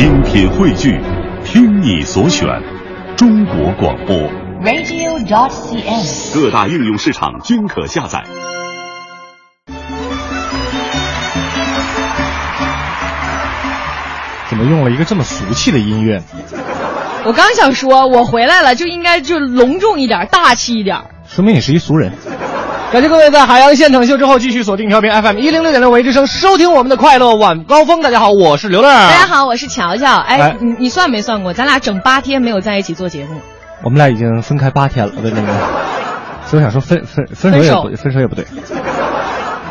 精品汇聚，听你所选，中国广播。radio.dot.cn，。各大应用市场均可下载。怎么用了一个这么俗气的音乐？我刚想说，我回来了就应该就隆重一点，大气一点。说明你是一俗人。感谢各位在海洋现场秀之后继续锁定调频 FM 一零六点六维之声，收听我们的快乐晚高峰。大家好，我是刘乐。大家好，我是乔乔。哎哎，你你算没算过？咱俩整八天没有在一起做节目，我们俩已经分开八天了，对那个，所以我想说分分分手也不分手也不对。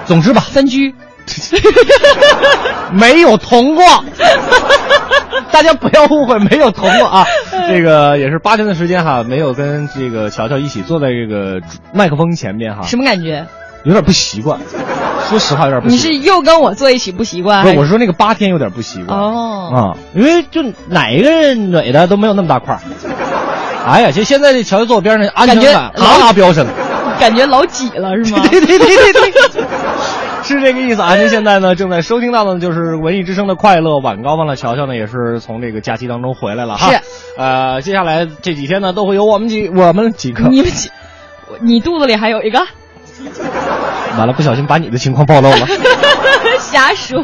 总之吧，分居。没有同过，大家不要误会，没有同过啊。这个也是八天的时间哈，没有跟这个乔乔一起坐在这个麦克风前面哈，什么感觉？有点不习惯。说实话，有点不习惯。你是又跟我坐一起不习惯？不是，我是说那个八天有点不习惯。哦，啊，因为就哪一个女的都没有那么大块儿。哎呀，就现在这乔乔坐我边上，安全感感觉啦啦飙升。感觉老挤了是吗？对对对对对，是这个意思啊！您现在呢正在收听到的就是文艺之声的快乐晚高峰了。乔乔呢也是从这个假期当中回来了哈。是。呃，接下来这几天呢都会有我们几我们几个。你们几？你肚子里还有一个？完了，不小心把你的情况暴露了。瞎说，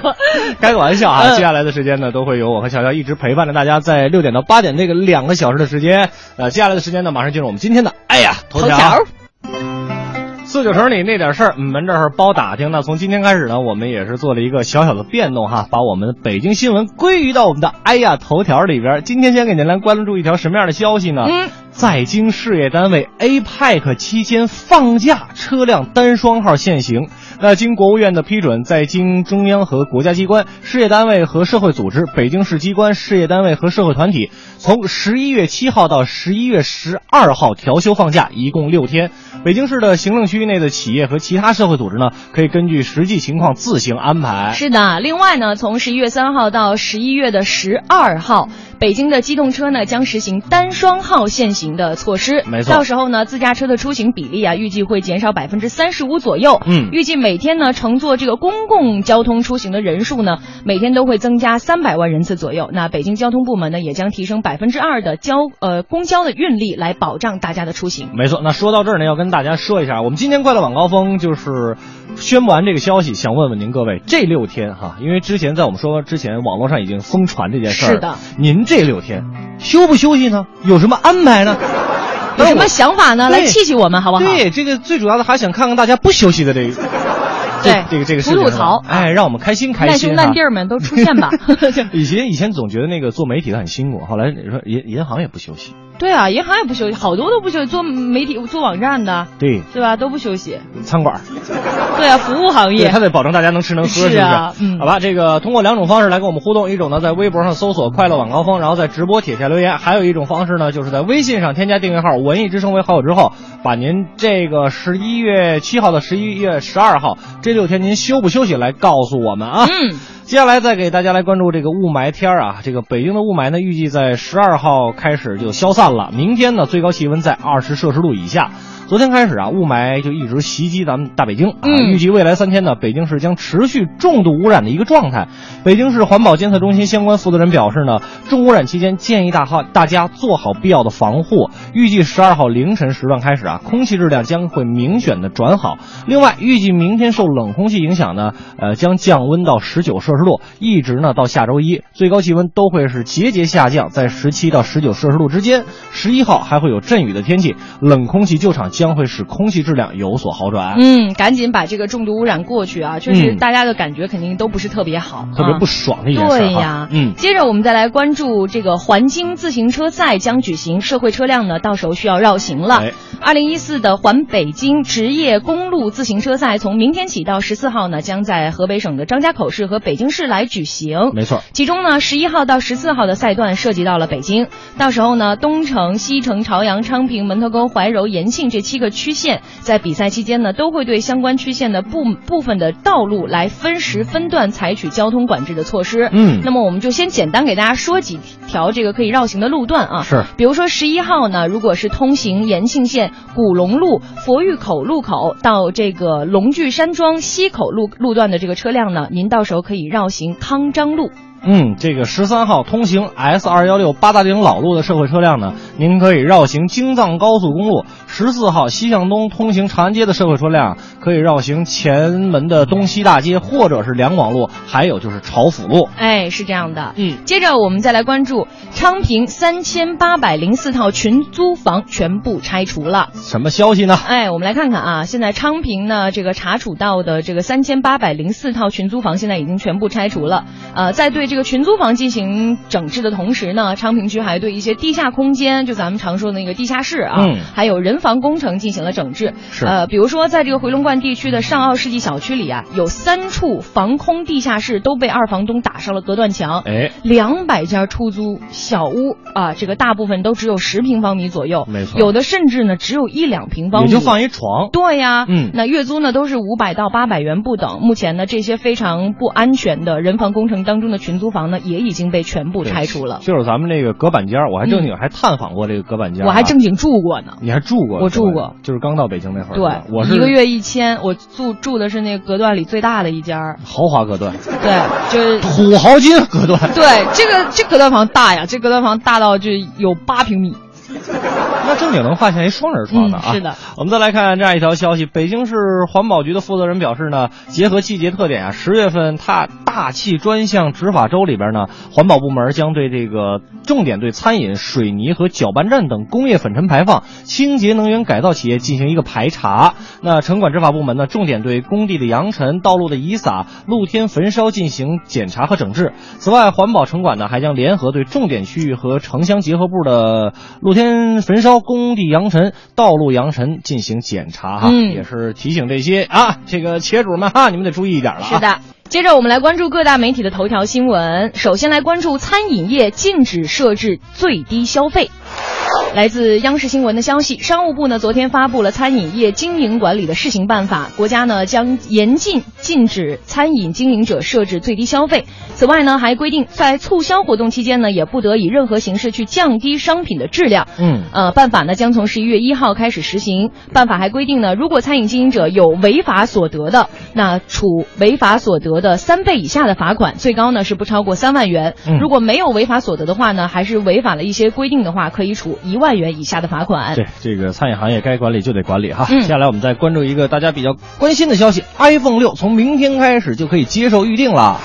开个玩笑啊！嗯接下来的时间呢，都会有我和乔乔一直陪伴着大家，在六点到八点这个两个小时的时间。呃，接下来的时间呢，马上进入我们今天的哎呀头条。头条四九城里那点事儿，嗯门这儿包打听。那从今天开始呢，我们也是做了一个小小的变动哈，把我们北京新闻归于到我们的哎呀头条里边。今天先给您来关注一条什么样的消息呢？嗯，在京事业单位 APEC 期间放假车辆单双号限行。那经国务院的批准，在京中央和国家机关、事业单位和社会组织、北京市机关、事业单位和社会团体，从十一月七号到十一月十二号调休放假，一共六天。北京市的行政区域内的企业和其他社会组织呢，可以根据实际情况自行安排。是的。另外呢，从十一月三号到十一月的十二号，北京的机动车呢将实行单双号限行的措施。没错到时候呢，自驾车的出行比例啊，预计会减少百分之三十五左右。嗯预计每天呢，乘坐这个公共交通出行的人数呢，每天都会增加三百万人次左右。那北京交通部门呢，也将提升百分之二的交呃公交的运力，来保障大家的出行。没错，那说到这儿呢，要跟大家说一下，我们今天快乐晚高峰就是宣布完这个消息，想问问您各位，这六天哈，因为之前在我们说之前，网络上已经疯传这件事儿，是的，您这六天休不休息呢？有什么安排呢？有什么想法呢？来气气我们好不好？对，这个最主要的还想看看大家不休息的这个。这对这个这个事情是吐吐槽哎，让我们开心开烂心烂弟儿们都出现吧。以前以前总觉得那个做媒体的很辛苦，后来你说银银行也不休息，对啊，银行也不休息，好多都不休息，做媒体、做网站的，对，是吧？都不休息。餐馆儿 对啊，服务行，业他。得保证大家能吃能喝，是是不是？啊嗯好吧，这个通过两种方式来跟我们互动，一种呢在微博上搜索“快乐晚高峰”，然后在直播帖下留言；还有一种方式呢，就是在微信上添加订阅号“文艺之声”为好友之后，把您这个十一月七号到十一月十二号这六天您休不休息来告诉我们啊。嗯，接下来再给大家来关注这个雾霾天儿啊，这个北京的雾霾呢，预计在十二号开始就消散了，明天呢最高气温在二十摄氏度以下。昨天开始啊，雾霾就一直袭击咱们大北京啊。嗯预计未来三天呢，北京市将持续重度污染的一个状态。北京市环保监测中心相关负责人表示呢，重污染期间建议大号大家做好必要的防护。预计十二号凌晨时段开始啊，空气质量将会明显的转好。另外，预计明天受冷空气影响呢，呃，将降温到十九摄氏度，一直呢到下周一，最高气温都会是节节下降，在十七到十九摄氏度之间。十一号还会有阵雨的天气，冷空气救场将会使空气质量有所好转。嗯，赶紧把这个重度污染过去啊！确实，嗯大家的感觉肯定都不是特别好，特别不啊爽的一件事哈对呀，嗯，接着我们再来关注这个环京自行车赛将举行，社会车辆呢到时候需要绕行了哎。二零一四的环北京职业公路自行车赛从明天起到十四号呢，将在河北省的张家口市和北京市来举行。没错。其中呢，十一号到十四号的赛段涉及到了北京，到时候呢，东城、西城、朝阳、昌平、门头沟、怀柔、延庆这七个区县，在比赛期间呢，都会对相关区县的部部分的道路来分时分段采取交通管制的措施。嗯那么我们就先简单给大家说几条这个可以绕行的路段啊。是比如说十一号呢，如果是通行延庆县古龙路佛峪口路口到这个龙聚山庄西口路路段的这个车辆呢，您到时候可以绕行康张路。嗯，这个十三号通行 S 二幺六八达岭老路的社会车辆呢，您可以绕行京藏高速公路；十四号西向东通行长安街的社会车辆可以绕行前门的东西大街或者是两广路，还有就是朝府路。哎，是这样的。嗯，接着我们再来关注昌平三千八百零四套群租房全部拆除了。什么消息呢？哎，我们来看看啊，现在昌平呢这个查处到的这个三千八百零四套群租房，现在已经全部拆除了。呃，在对这个群租房进行整治的同时呢，昌平区还对一些地下空间，就咱们常说的那个地下室啊，嗯还有人防工程进行了整治。是呃，比如说在这个回龙观地区的上奥世纪小区里啊，有三处防空地下室都被二房东打上了隔断墙。哎，两百家出租小屋啊，这个大部分都只有十平方米左右，没错有的甚至呢只有一两平方米，也就放一床。对呀，嗯那月租呢都是五百到八百元不等。目前呢，这些非常不安全的人防工程当中的群租房呢，也已经被全部拆除了。就是咱们这个隔板间，我还正经还探访过这个隔板间我还正经住过呢，你还住过？我住过，就是刚到北京那会儿。对，我是一个月一千，我住住的是那个隔断里最大的一家儿，豪华隔断，对，就是土豪金隔断。对这个这隔断房大呀，这隔断房大到就有八平米。那正经能发现一双人床的啊！嗯是的，我们再来看这样一条消息：北京市环保局的负责人表示呢，结合季节特点啊，十月份它大气专项执法周里边呢，环保部门将对这个重点对餐饮、水泥和搅拌站等工业粉尘排放、清洁能源改造企业进行一个排查。那城管执法部门呢，重点对工地的扬尘、道路的遗撒、露天焚烧进行检查和整治。此外，环保城管呢还将联合对重点区域和城乡结合部的露天焚烧、工地扬尘、道路扬尘进行检查哈，嗯也是提醒这些啊这个企业主们哈，你们得注意一点了啊。是的。接着我们来关注各大媒体的头条新闻。首先来关注餐饮业禁止设置最低消费。来自央视新闻的消息，商务部呢昨天发布了餐饮业经营管理的试行办法，国家呢将严禁禁止餐饮经营者设置最低消费。此外呢，还规定在促销活动期间呢，也不得以任何形式去降低商品的质量。嗯呃，办法呢将从十一月一号开始实行。办法还规定呢，如果餐饮经营者有违法所得的，那处违法所得的三倍以下的罚款，最高呢是不超过三万元。嗯如果没有违法所得的话呢，还是违反了一些规定的话，可以处一万元以下的罚款。对，这个餐饮行业该管理就得管理哈。嗯接下来我们再关注一个大家比较关心的消息：iPhone 六从明天开始就可以接受预定了。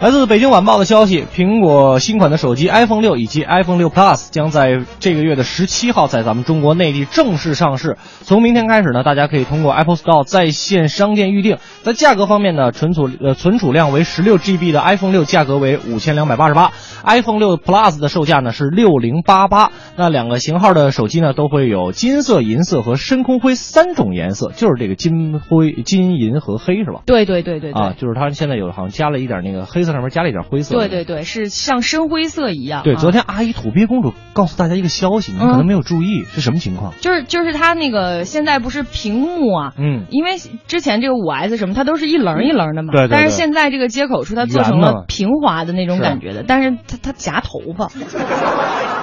来自北京晚报的消息，苹果新款的手机 iPhone 六以及 iPhone 六 Plus 将在这个月的十七号在咱们中国内地正式上市。从明天开始呢，大家可以通过 Apple Store 在线商店预定。在价格方面呢，存储呃存储量为十六 GB 的 iPhone 六价格为五千两百八十八，iPhone 六 Plus 的售价呢是六零八八。那两个型号的手机呢都会有金色、银色和深空灰三种颜色，就是这个金灰、金银和黑是吧？对对对对对。啊，就是它现在有好像加了一点那个黑色上面加了一点灰色。对对对，是像深灰色一样。对，啊昨天阿姨土鳖公主告诉大家一个消息，你们可能没有注意，是什么情况？就是就是它那个现在不是屏幕啊，嗯，因为之前这个五 S 什么，它都是一棱一棱的嘛。对对对但是现在这个接口处它做成了平滑的那种感觉的，但是它它夹头发，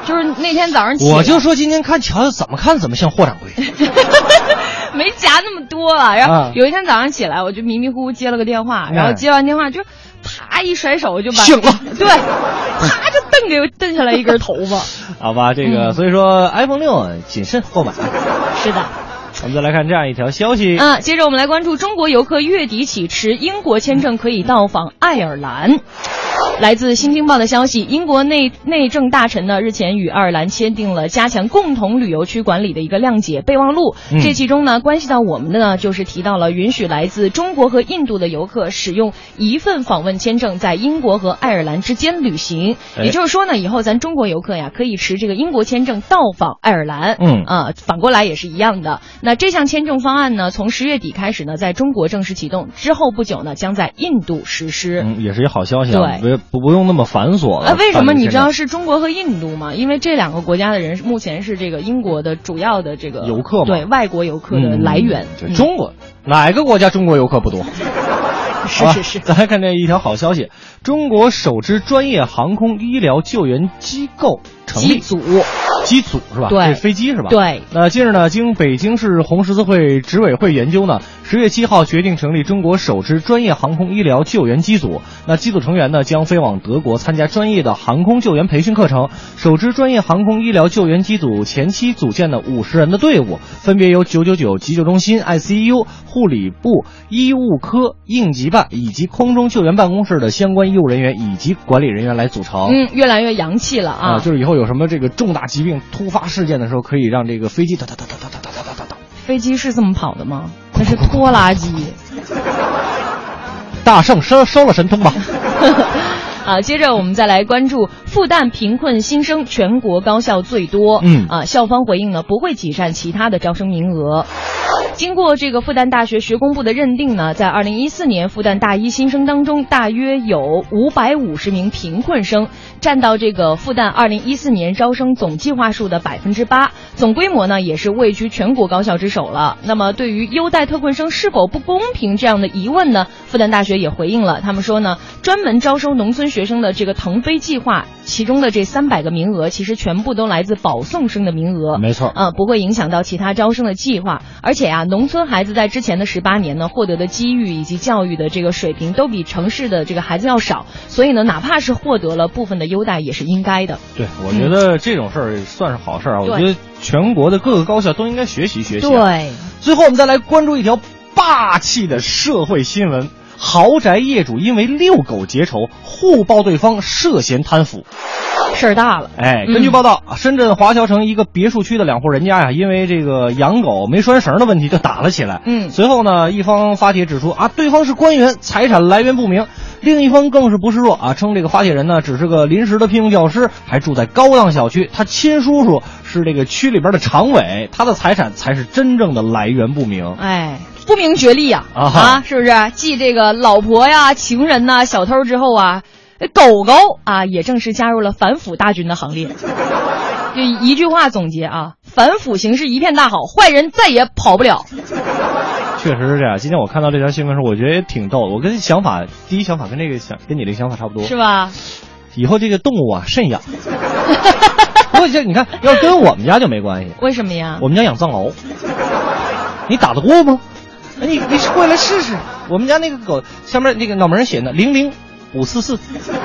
就是那天早上我就说今天看乔乔怎么看怎么像霍掌柜。没夹那么多了。然后啊有一天早上起来，我就迷迷糊糊接了个电话，然后哎接完电话就啪一甩手就把醒了对，啪就蹬给我蹬下来一根头发。好吧，这个、嗯所以说 iPhone 六谨慎购买。是的。我们再来看这样一条消息。啊，接着我们来关注中国游客月底起持英国签证可以到访爱尔兰。来自《新京报》的消息，英国内内政大臣呢日前与爱尔兰签订了加强共同旅游区管理的一个谅解备忘录。嗯这其中呢，关系到我们的呢，就是提到了允许来自中国和印度的游客使用一份访问签证在英国和爱尔兰之间旅行。哎也就是说呢，以后咱中国游客呀可以持这个英国签证到访爱尔兰。嗯啊，反过来也是一样的。那这项签证方案呢，从十月底开始呢，在中国正式启动，之后不久呢，将在印度实施。嗯，也是一好消息啊，对不不不用那么繁琐了。啊，为什么你知道是中国和印度吗？因为这两个国家的人目前是这个英国的主要的这个游客嘛对外国游客的来源。中国哪个国家中国游客不多？是是是，咱来看这一条好消息：中国首支专业航空医疗救援机构成立。机组机组是吧？对飞机是吧？。对，那近日呢，经北京市红十字会执委会研究呢，十月七号决定成立中国首支专业航空医疗救援机组。那机组成员呢将飞往德国参加专业的航空救援培训课程。首支专业航空医疗救援机组前期组建的五十人的队伍，分别由九九九急救中心、ICU、护理部、医务科、应急办以及空中救援办公室的相关医务人员以及管理人员来组成。嗯，越来越洋气了啊！就是以后有什么这个重大疾病突发事件的时候，可以让这个飞机哒哒哒哒哒哒哒哒哒哒。飞机是这么跑的吗？那是拖拉机。大圣收收了神通吧。啊，接着我们再来关注复旦贫困新生全国高校最多。嗯啊，校方回应呢不会挤占其他的招生名额。经过这个复旦大学学工部的认定呢，在二零一四年复旦大一新生当中，大约有五百五十名贫困生，占到这个复旦二零一四年招生总计划数的百分之八，总规模呢也是位居全国高校之首了。那么对于优待特困生是否不公平这样的疑问呢，复旦大学也回应了，他们说呢，专门招收农村学生的这个腾飞计划，其中的这三百个名额其实全部都来自保送生的名额，没错，啊，不会影响到其他招生的计划，而且啊。农村孩子在之前的十八年呢，获得的机遇以及教育的这个水平都比城市的这个孩子要少，所以呢，哪怕是获得了部分的优待，也是应该的。对，我觉得这种事儿算是好事儿啊。我觉得全国的各个高校都应该学习学习。对。最后，我们再来关注一条霸气的社会新闻：豪宅业主因为遛狗结仇，互曝对方涉嫌贪腐。事儿大了，哎，根据报道，深圳华侨城一个别墅区的两户人家呀，因为这个养狗没拴绳的问题就打了起来。嗯，随后呢，一方发帖指出啊，对方是官员，财产来源不明；另一方更是不示弱啊，称这个发帖人呢只是个临时的聘用教师，还住在高档小区，他亲叔叔是这个区里边的常委，他的财产才是真正的来源不明。哎，不明觉厉呀！啊，是不是？继这个老婆呀、情人呐、小偷之后啊。狗狗啊，也正式加入了反腐大军的行列。就一句话总结啊，反腐形势一片大好，坏人再也跑不了。确实是这样。今天我看到这条新闻时候，我觉得也挺逗。我跟想法，第一想法跟这个想跟你这个想法差不多，是吧？以后这个动物啊，慎养。不过这你看，要跟我们家就没关系。为什么呀？我们家养藏獒。你打得过吗？你你过来试试。我们家那个狗上面那个脑门上写的零零。五四四，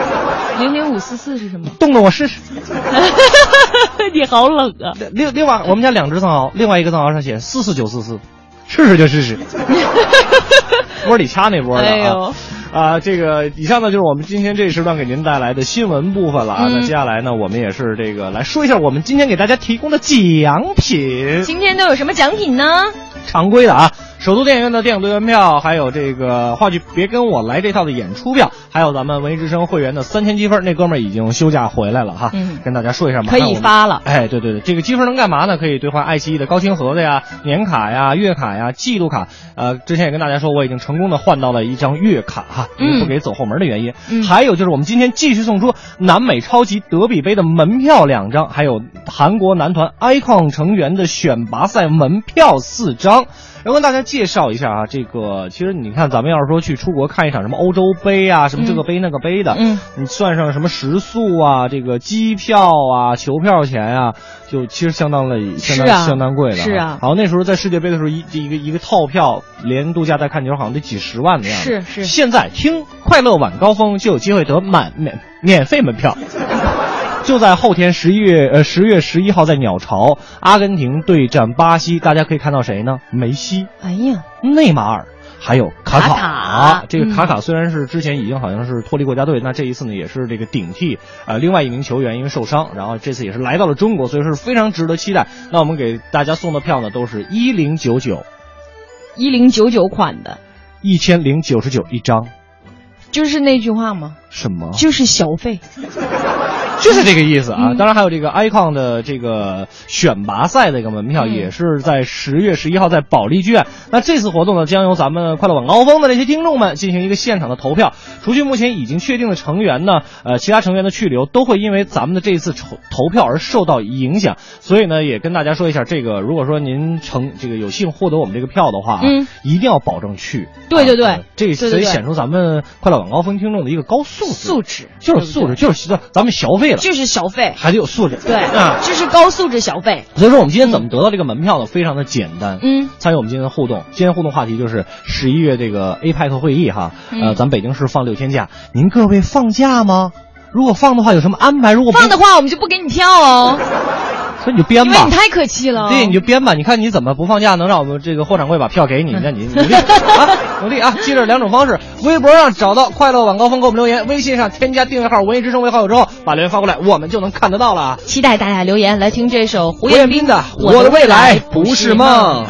零零五四四是什么？动动我试试。你好冷啊！另另外，我们家两只藏獒，另外一个藏獒上写四四九四四，试试就试试。窝里掐那窝的啊！啊，这个以上呢就是我们今天这一时段给您带来的新闻部分了啊。那接下来呢，我们也是这个来说一下我们今天给大家提供的奖品。今天都有什么奖品呢？常规的啊。首都电影院的电影队员票，还有这个话剧《别跟我来》这套的演出票，还有咱们文艺之声会员的三千积分，那哥们儿已经休假回来了哈，嗯，跟大家说一下，可以发了。哎，对对对，这个积分能干嘛呢？可以兑换爱奇艺的高清盒子呀、年卡呀、月卡呀、季度卡。呃，之前也跟大家说，我已经成功的换到了一张月卡哈，因为不给走后门的原因。嗯，还有就是我们今天继续送出南美超级德比杯的门票两张，还有韩国男团 icon 成员的选拔赛门票四张。要跟大家介绍一下啊，这个其实你看，咱们要是说去出国看一场什么欧洲杯啊，什么这个杯那个杯的，嗯，你算上什么食宿啊，这个机票啊、球票钱啊，就其实相当的相当相当贵的。是啊。好，那时候在世界杯的时候，一一个一个套票连度假带看球，好像得几十万的样子。是是。现在听快乐晚高峰就有机会得满免免费门票。就在后天十一月呃十月十一号，在鸟巢，阿根廷对战巴西，大家可以看到谁呢？梅西，哎呀，内马尔，还有卡卡。卡这个卡卡虽然是之前已经好像是脱离国家队，那这一次呢也是这个顶替呃另外一名球员因为受伤，然后这次也是来到了中国，所以是非常值得期待。那我们给大家送的票呢都是一零九九，一零九九款的，一千零九十九一张，就是那句话吗？什么？就是小费。就是这个意思啊！当然还有这个 icon 的这个选拔赛的一个门票，也是在十月十一号在保利剧院。那这次活动呢，将由咱们快乐晚高峰的这些听众们进行一个现场的投票。除去目前已经确定的成员呢，呃，其他成员的去留都会因为咱们的这次投投票而受到影响。所以呢，也跟大家说一下，这个如果说您成这个有幸获得我们这个票的话，嗯，一定要保证去。对对对，这所以显出咱们快乐晚高峰听众的一个高素质，素质就是素质，就是咱们消费。了，就是消费，还得有素质。对啊，这是高素质消费。所以说，我们今天怎么得到这个门票呢？非常的简单。嗯，参与我们今天的互动，今天互动话题就是十一月这个 APEC 会议哈。呃，咱北京市放六天假，您各位放假吗？如果放的话，有什么安排？如果放的话，我们就不给你票哦。所以你就编吧，你太可气了。对，你就编吧。你看你怎么不放假，能让我们这个货掌柜把票给你？那你努力啊，努力啊！记着两种方式：微博上找到快乐晚高峰给我们留言，微信上添加订阅号“文艺之声”为好友之后，把留言发过来，我们就能看得到了。期待大家留言来听这首胡彦斌的《我的未来不是梦》。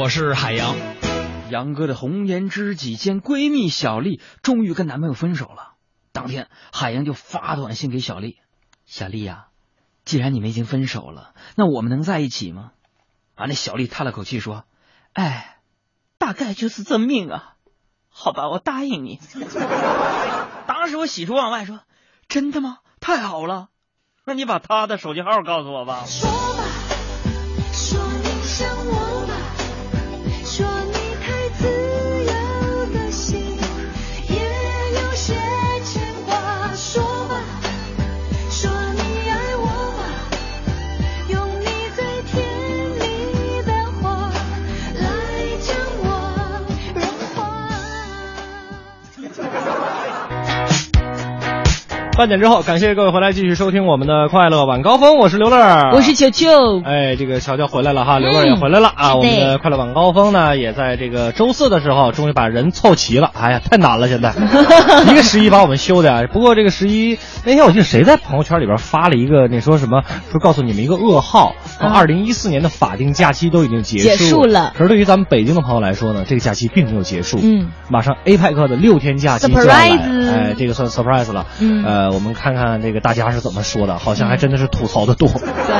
我是海洋。杨哥的红颜知己兼闺蜜小丽终于跟男朋友分手了。当天，海洋就发短信给小丽：“小丽呀，既然你们已经分手了，那我们能在一起吗？”啊，那小丽叹了口气说：“哎，大概就是这命啊。好吧，我答应你。”当时我喜出望外说：“真的吗？太好了，那你把他的手机号告诉我吧。”半点之后，感谢各位回来继续收听我们的快乐晚高峰，我是刘乐，我是球球。哎，这个乔乔回来了哈，刘乐也回来了啊。我们的快乐晚高峰呢，也在这个周四的时候，终于把人凑齐了。哎呀，太难了，现在 一个十一把我们休的。不过这个十一那天，我记得谁在朋友圈里边发了一个那说什么，说告诉你们一个噩耗，说二零一四年的法定假期都已经结结束了。可是对于咱们北京的朋友来说呢，这个假期并没有结束。嗯，马上 APEC 的六天假期就要来，哎，这个算 surprise 了。嗯，呃，我们看看这个大家是怎么说的，好像还真的是吐槽的多。对，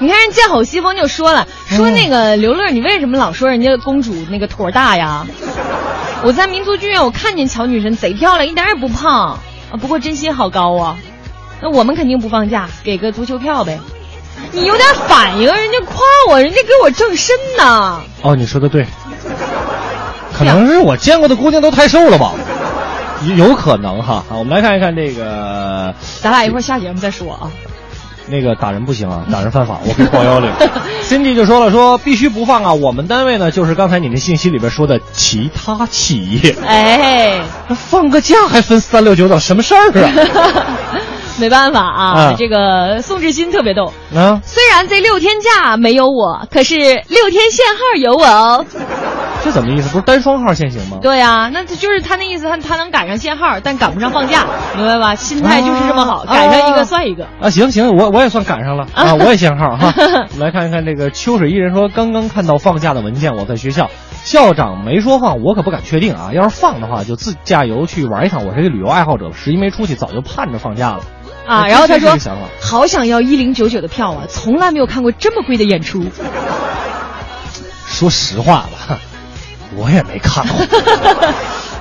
你看人见好西风就说了，说那个刘乐，你为什么老说人家公主那个腿大呀？我在民族剧院我看见乔女神贼漂亮，一点也不胖啊，不过真心好高啊。那我们肯定不放假，给个足球票呗。你有点反应，人家夸我，人家给我正身呢。哦，你说的对，可能是我见过的姑娘都太瘦了吧。有可能哈，我们来看一看这个，咱俩一会儿下节目再说啊。那个打人不行啊，打人犯法，我可以报幺零。Cindy 就说了，说必须不放啊。我们单位呢，就是刚才你那信息里边说的其他企业。哎，放个假还分三六九等，什么事儿啊？没办法啊，这个宋志新特别逗啊。虽然这六天假没有我，可是六天限号有我哦。这怎么意思？不是单双号限行吗？对呀，那就是他那意思，他他能赶上限号，但赶不上放假，明白吧？心态就是这么好，赶上一个算一个啊！行行，我我也算赶上了 啊，我也限号哈。来看一看这个秋水伊人说，刚刚看到放假的文件，我在学校，校长没说放，我可不敢确定啊。要是放的话，就自驾游去玩一趟。我是一个旅游爱好者，十一没出去，早就盼着放假了啊。然后他说，好想要一零九九的票啊，从来没有看过这么贵的演出。说实话吧。我也没看过，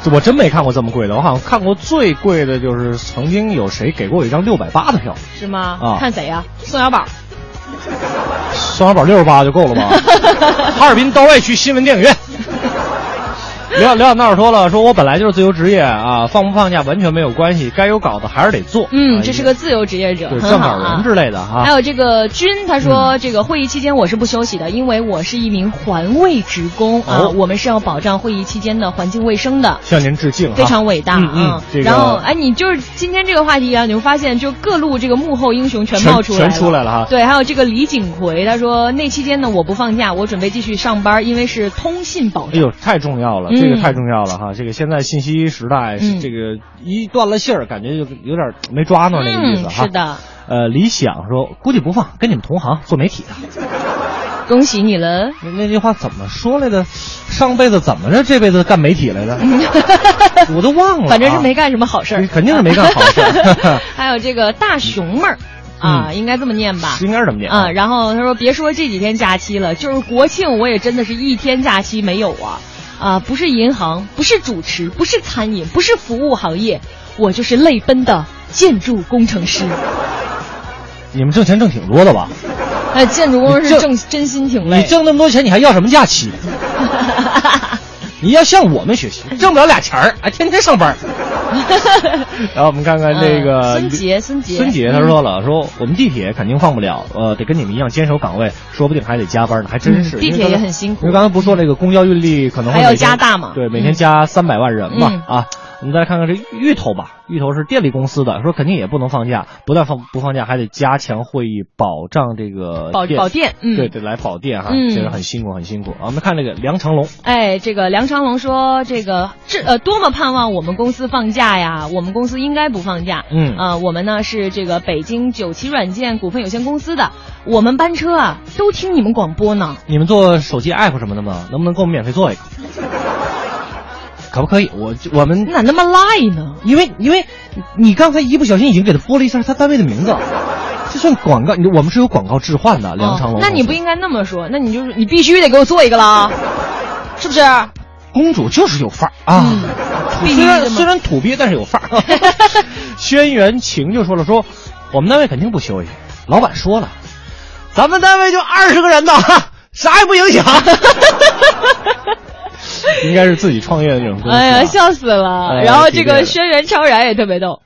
我真没看过这么贵的。我好像看过最贵的就是曾经有谁给过我一张六百八的票，是吗？啊，看谁呀？宋小宝。宋小宝六十八就够了吧？哈尔滨道外区新闻电影院。刘刘小闹说了，说我本来就是自由职业啊，放不放假完全没有关系，该有稿子还是得做。嗯，这是个自由职业者，对，撰稿人之类的哈。还有这个军，他说这个会议期间我是不休息的，因为我是一名环卫职工啊，我们是要保障会议期间的环境卫生的。向您致敬，非常伟大嗯。然后哎，你就是今天这个话题啊，你会发现就各路这个幕后英雄全冒出来了，全出来了哈。对，还有这个李景奎，他说那期间呢我不放假，我准备继续上班，因为是通信保障。哎呦，太重要了，这个太重要了。哈，这个现在信息时代，这个一断了信儿，感觉就有点没抓住那个意思哈。是的，呃，理想说估计不放，跟你们同行做媒体的，恭喜你了。那那句话怎么说来的？上辈子怎么着，这辈子干媒体来的？我都忘了，反正是没干什么好事儿，肯定是没干好事儿。还有这个大熊妹儿啊，应该这么念吧？应该是这么念啊。然后他说，别说这几天假期了，就是国庆，我也真的是一天假期没有啊。啊，不是银行，不是主持，不是餐饮，不是服务行业，我就是泪奔的建筑工程师。你们挣钱挣挺多的吧？哎，建筑工程师挣真心挺累。你挣那么多钱，你还要什么假期？你要向我们学习，挣不了俩钱儿，还天天上班。然后我们看看这个孙杰，孙杰，孙杰他说了，说我们地铁肯定放不了，呃，得跟你们一样坚守岗位，说不定还得加班呢，还真是。地铁也很辛苦。因为刚才不是说那个公交运力可能还要加大嘛？对，每天加三百万人嘛，啊。我们再看看这芋头吧，芋头是电力公司的，说肯定也不能放假，不但放不放假，还得加强会议，保障这个保保电，嗯，对对，来保电哈，其实很辛苦很辛苦。我们看这个梁长龙，哎，这个梁长龙说这个这呃多么盼望我们公司放假呀，我们公司应该不放假，嗯啊，我们呢是这个北京九旗软件股份有限公司的，我们班车啊都听你们广播呢。你们做手机 app 什么的吗？能不能给我们免费做一个？可不可以？我我们你咋那么赖呢？因为因为，你刚才一不小心已经给他播了一下他单位的名字，这算广告。我们是有广告置换的，梁长龙。那你不应该那么说，那你就是你必须得给我做一个了，是不是？公主就是有范儿啊，虽然虽然土鳖，但是有范儿。轩辕晴就说了，说我们单位肯定不休息，老板说了，咱们单位就二十个人呢，啥也不影响。应该是自己创业的那种公司。哎呀，笑死了！然后这个轩辕超然也特别逗，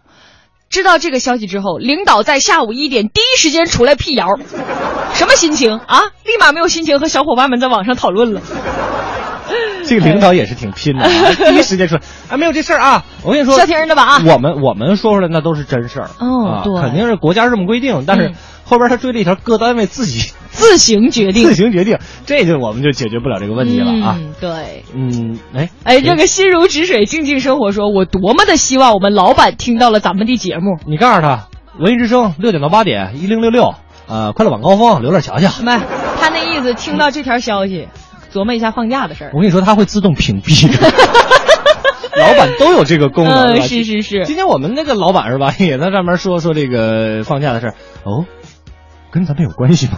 知道这个消息之后，领导在下午一点第一时间出来辟谣，什么心情啊？立马没有心情和小伙伴们在网上讨论了。这个领导也是挺拼的啊，第一时间说啊没有这事儿啊。我跟你说，消停的吧啊。我们我们说出来那都是真事儿哦，对，肯定是国家这么规定，但是后边他追了一条各单位自己自行决定，自行决定，这就我们就解决不了这个问题了啊。对，嗯，哎哎，这个心如止水，静静生活说，我多么的希望我们老板听到了咱们的节目。你告诉他，文艺之声六点到八点一零六六。呃，快乐晚高峰，留点瞧瞧。没，他那意思，听到这条消息，琢磨一下放假的事儿。我跟你说，他会自动屏蔽的。老板都有这个功能，是是是。今天我们那个老板是吧，也在上面说说这个放假的事儿。哦，跟咱们有关系吗？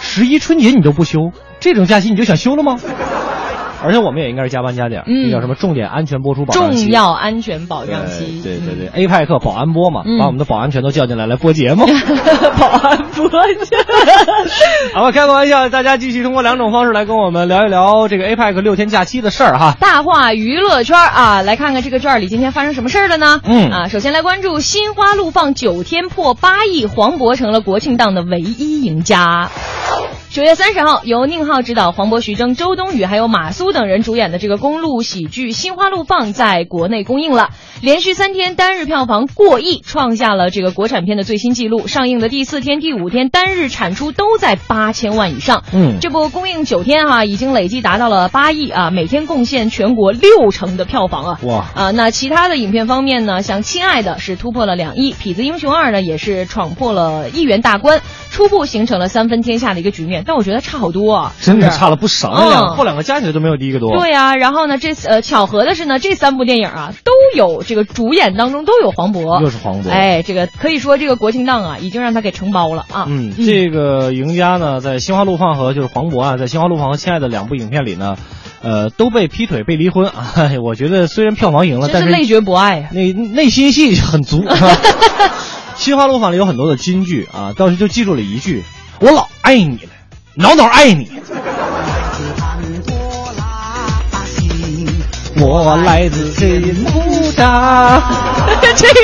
十一春节你都不休，这种假期你就想休了吗？而且我们也应该是加班加点，嗯，叫什么重点安全播出保障期，重要安全保障期，对对对，A 派克保安播嘛，把我们的保安全都叫进来来播节目，保安播去，好吧，开个玩笑，大家继续通过两种方式来跟我们聊一聊这个 A 派克六天假期的事儿哈。大话娱乐圈啊，来看看这个圈里今天发生什么事儿了呢？嗯啊，首先来关注心花怒放九天破八亿，黄渤成了国庆档的唯一赢家。九月三十号，由宁浩执导、黄渤、徐峥、周冬雨还有马苏等人主演的这个公路喜剧《心花怒放》在国内公映了，连续三天单日票房过亿，创下了这个国产片的最新纪录。上映的第四天、第五天单日产出都在八千万以上。嗯，这部公映九天哈，已经累计达到了八亿啊，每天贡献全国六成的票房啊。哇啊，那其他的影片方面呢，像《亲爱的》是突破了两亿，《痞子英雄二》呢也是闯破了亿元大关，初步形成了三分天下的一个局面。但我觉得差好多，啊，真的差了不少，那两后两个加起来都没有第一个多。对呀，然后呢，这呃巧合的是呢，这三部电影啊都有这个主演当中都有黄渤，又是黄渤，哎，这个可以说这个国庆档啊已经让他给承包了啊。嗯，这个赢家呢，在《心花怒放》和就是黄渤啊，在《心花怒放》和《亲爱的》两部影片里呢，呃，都被劈腿被离婚啊。我觉得虽然票房赢了，但是累觉不爱啊，内内心戏很足。《心花怒放》里有很多的金句啊，倒是就记住了一句：“我老爱你了。”挠挠爱你，我来自黑木扎。这个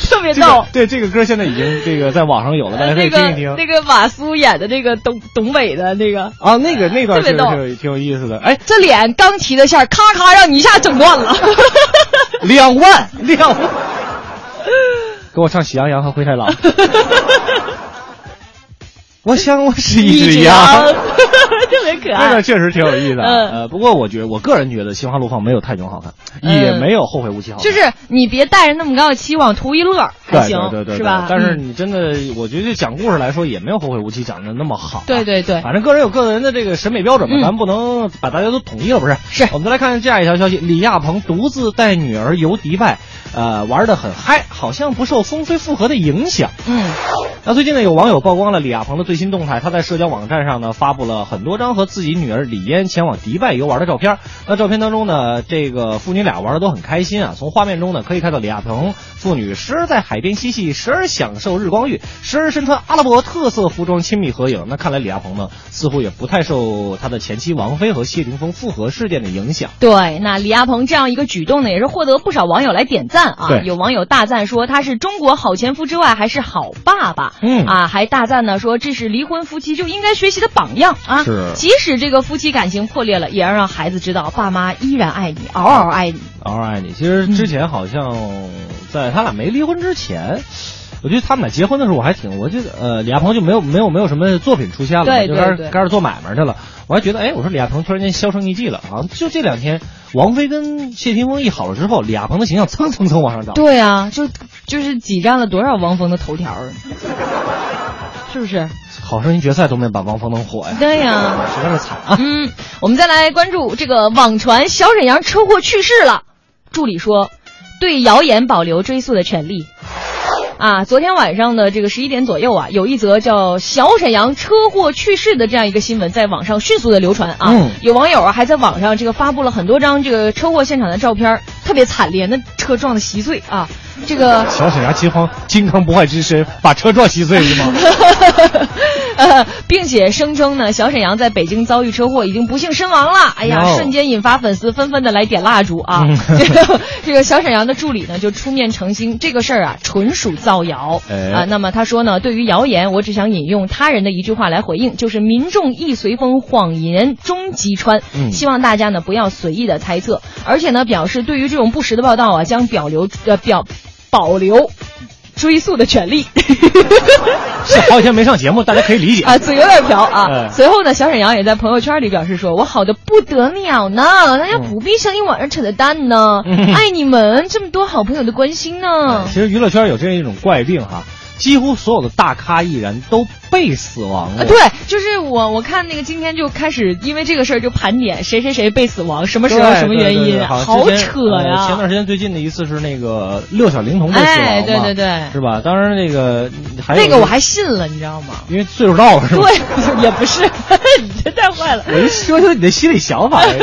特别逗。对这个歌现在已经这个在网上有了，大家可以听一听。那个马苏演的这个东东北的那个啊，那个那段特别逗，挺有意思的。哎，这脸刚提的线，咔咔让你一下整断了。两万两万，给我唱《喜羊羊和灰太狼》。我想我是一只羊，特别可爱。那个确实挺有意思。嗯，呃，不过我觉得，我个人觉得《心花怒放》没有泰囧好看，也没有《后会无期》好看。就是你别带着那么高的期望，图一乐还行，对对对，是吧？但是你真的，我觉得讲故事来说，也没有《后会无期》讲的那么好。对对对，反正个人有个人的这个审美标准嘛，咱们不能把大家都统一了，不是？是。我们再来看这样一条消息：李亚鹏独自带女儿游迪拜，呃，玩的很嗨，好像不受风飞复合的影响。嗯。那最近呢，有网友曝光了李亚鹏的最新动态，他在社交网站上呢发布了很多张和自己女儿李嫣前往迪拜游玩的照片。那照片当中呢，这个父女俩玩的都很开心啊。从画面中呢，可以看到李亚鹏父女时而在海边嬉戏，时而享受日光浴，时而身穿阿拉伯特色服装亲密合影。那看来李亚鹏呢，似乎也不太受他的前妻王菲和谢霆锋复合事件的影响。对，那李亚鹏这样一个举动呢，也是获得不少网友来点赞啊。有网友大赞说他是中国好前夫之外，还是好爸爸。嗯啊，还大赞呢说这是离婚夫妻就应该学习的榜样啊。是，即使这个夫妻感情破裂了，也要让孩子知道爸妈依然爱你，嗷嗷爱你，嗷嗷爱你。其实之前好像在他俩没离婚之前。我觉得他们俩结婚的时候，我还挺，我觉得呃，李亚鹏就没有没有没有什么作品出现了，对就开始开始做买卖去了。我还觉得，哎，我说李亚鹏突然间销声匿迹了啊！就这两天，王菲跟谢霆锋一好了之后，李亚鹏的形象蹭蹭蹭往上涨。对啊，就就是挤占了多少汪峰的头条，是不是？好声音决赛都没把汪峰弄火呀！对呀，实在是惨啊！嗯，我们再来关注这个网传小沈阳车祸去世了，助理说，对谣言保留追溯的权利。啊，昨天晚上的这个十一点左右啊，有一则叫小沈阳车祸去世的这样一个新闻在网上迅速的流传啊。嗯，有网友啊还在网上这个发布了很多张这个车祸现场的照片，特别惨烈，那车撞的稀碎啊。这个小沈阳金黄金刚不坏之身把车撞稀碎是吗？呃，并且声称呢，小沈阳在北京遭遇车祸，已经不幸身亡了。哎呀，哦瞬间引发粉丝纷纷的来点蜡烛啊！嗯 这个这个小沈阳的助理呢，就出面澄清这个事儿啊，纯属造谣哎啊。那么他说呢，对于谣言，我只想引用他人的一句话来回应，就是“民众易随风，谎言终击穿”。嗯希望大家呢不要随意的猜测，而且呢表示对于这种不实的报道啊，将表留呃表保留追溯的权利。是好几天没上节目，大家可以理解啊，嘴有点瓢啊。哎随后呢，小沈阳也在朋友圈里表示说：“我好的不得了呢，大家不必相信网上扯的蛋呢，嗯爱你们这么多好朋友的关心呢。其实娱乐圈有这样一种怪病哈，几乎所有的大咖艺人都被死亡了。啊，对，就是我，我看那个今天就开始因为这个事儿就盘点谁谁谁被死亡，什么时候什么原因，好扯呃呀。前段时间最近的一次是那个六小龄童被死亡对对对是吧？当然那个还那个我还信了，你知道吗？因为岁数到了是吧？对，也不是，你这太坏了。我就说说你的心里想法而已，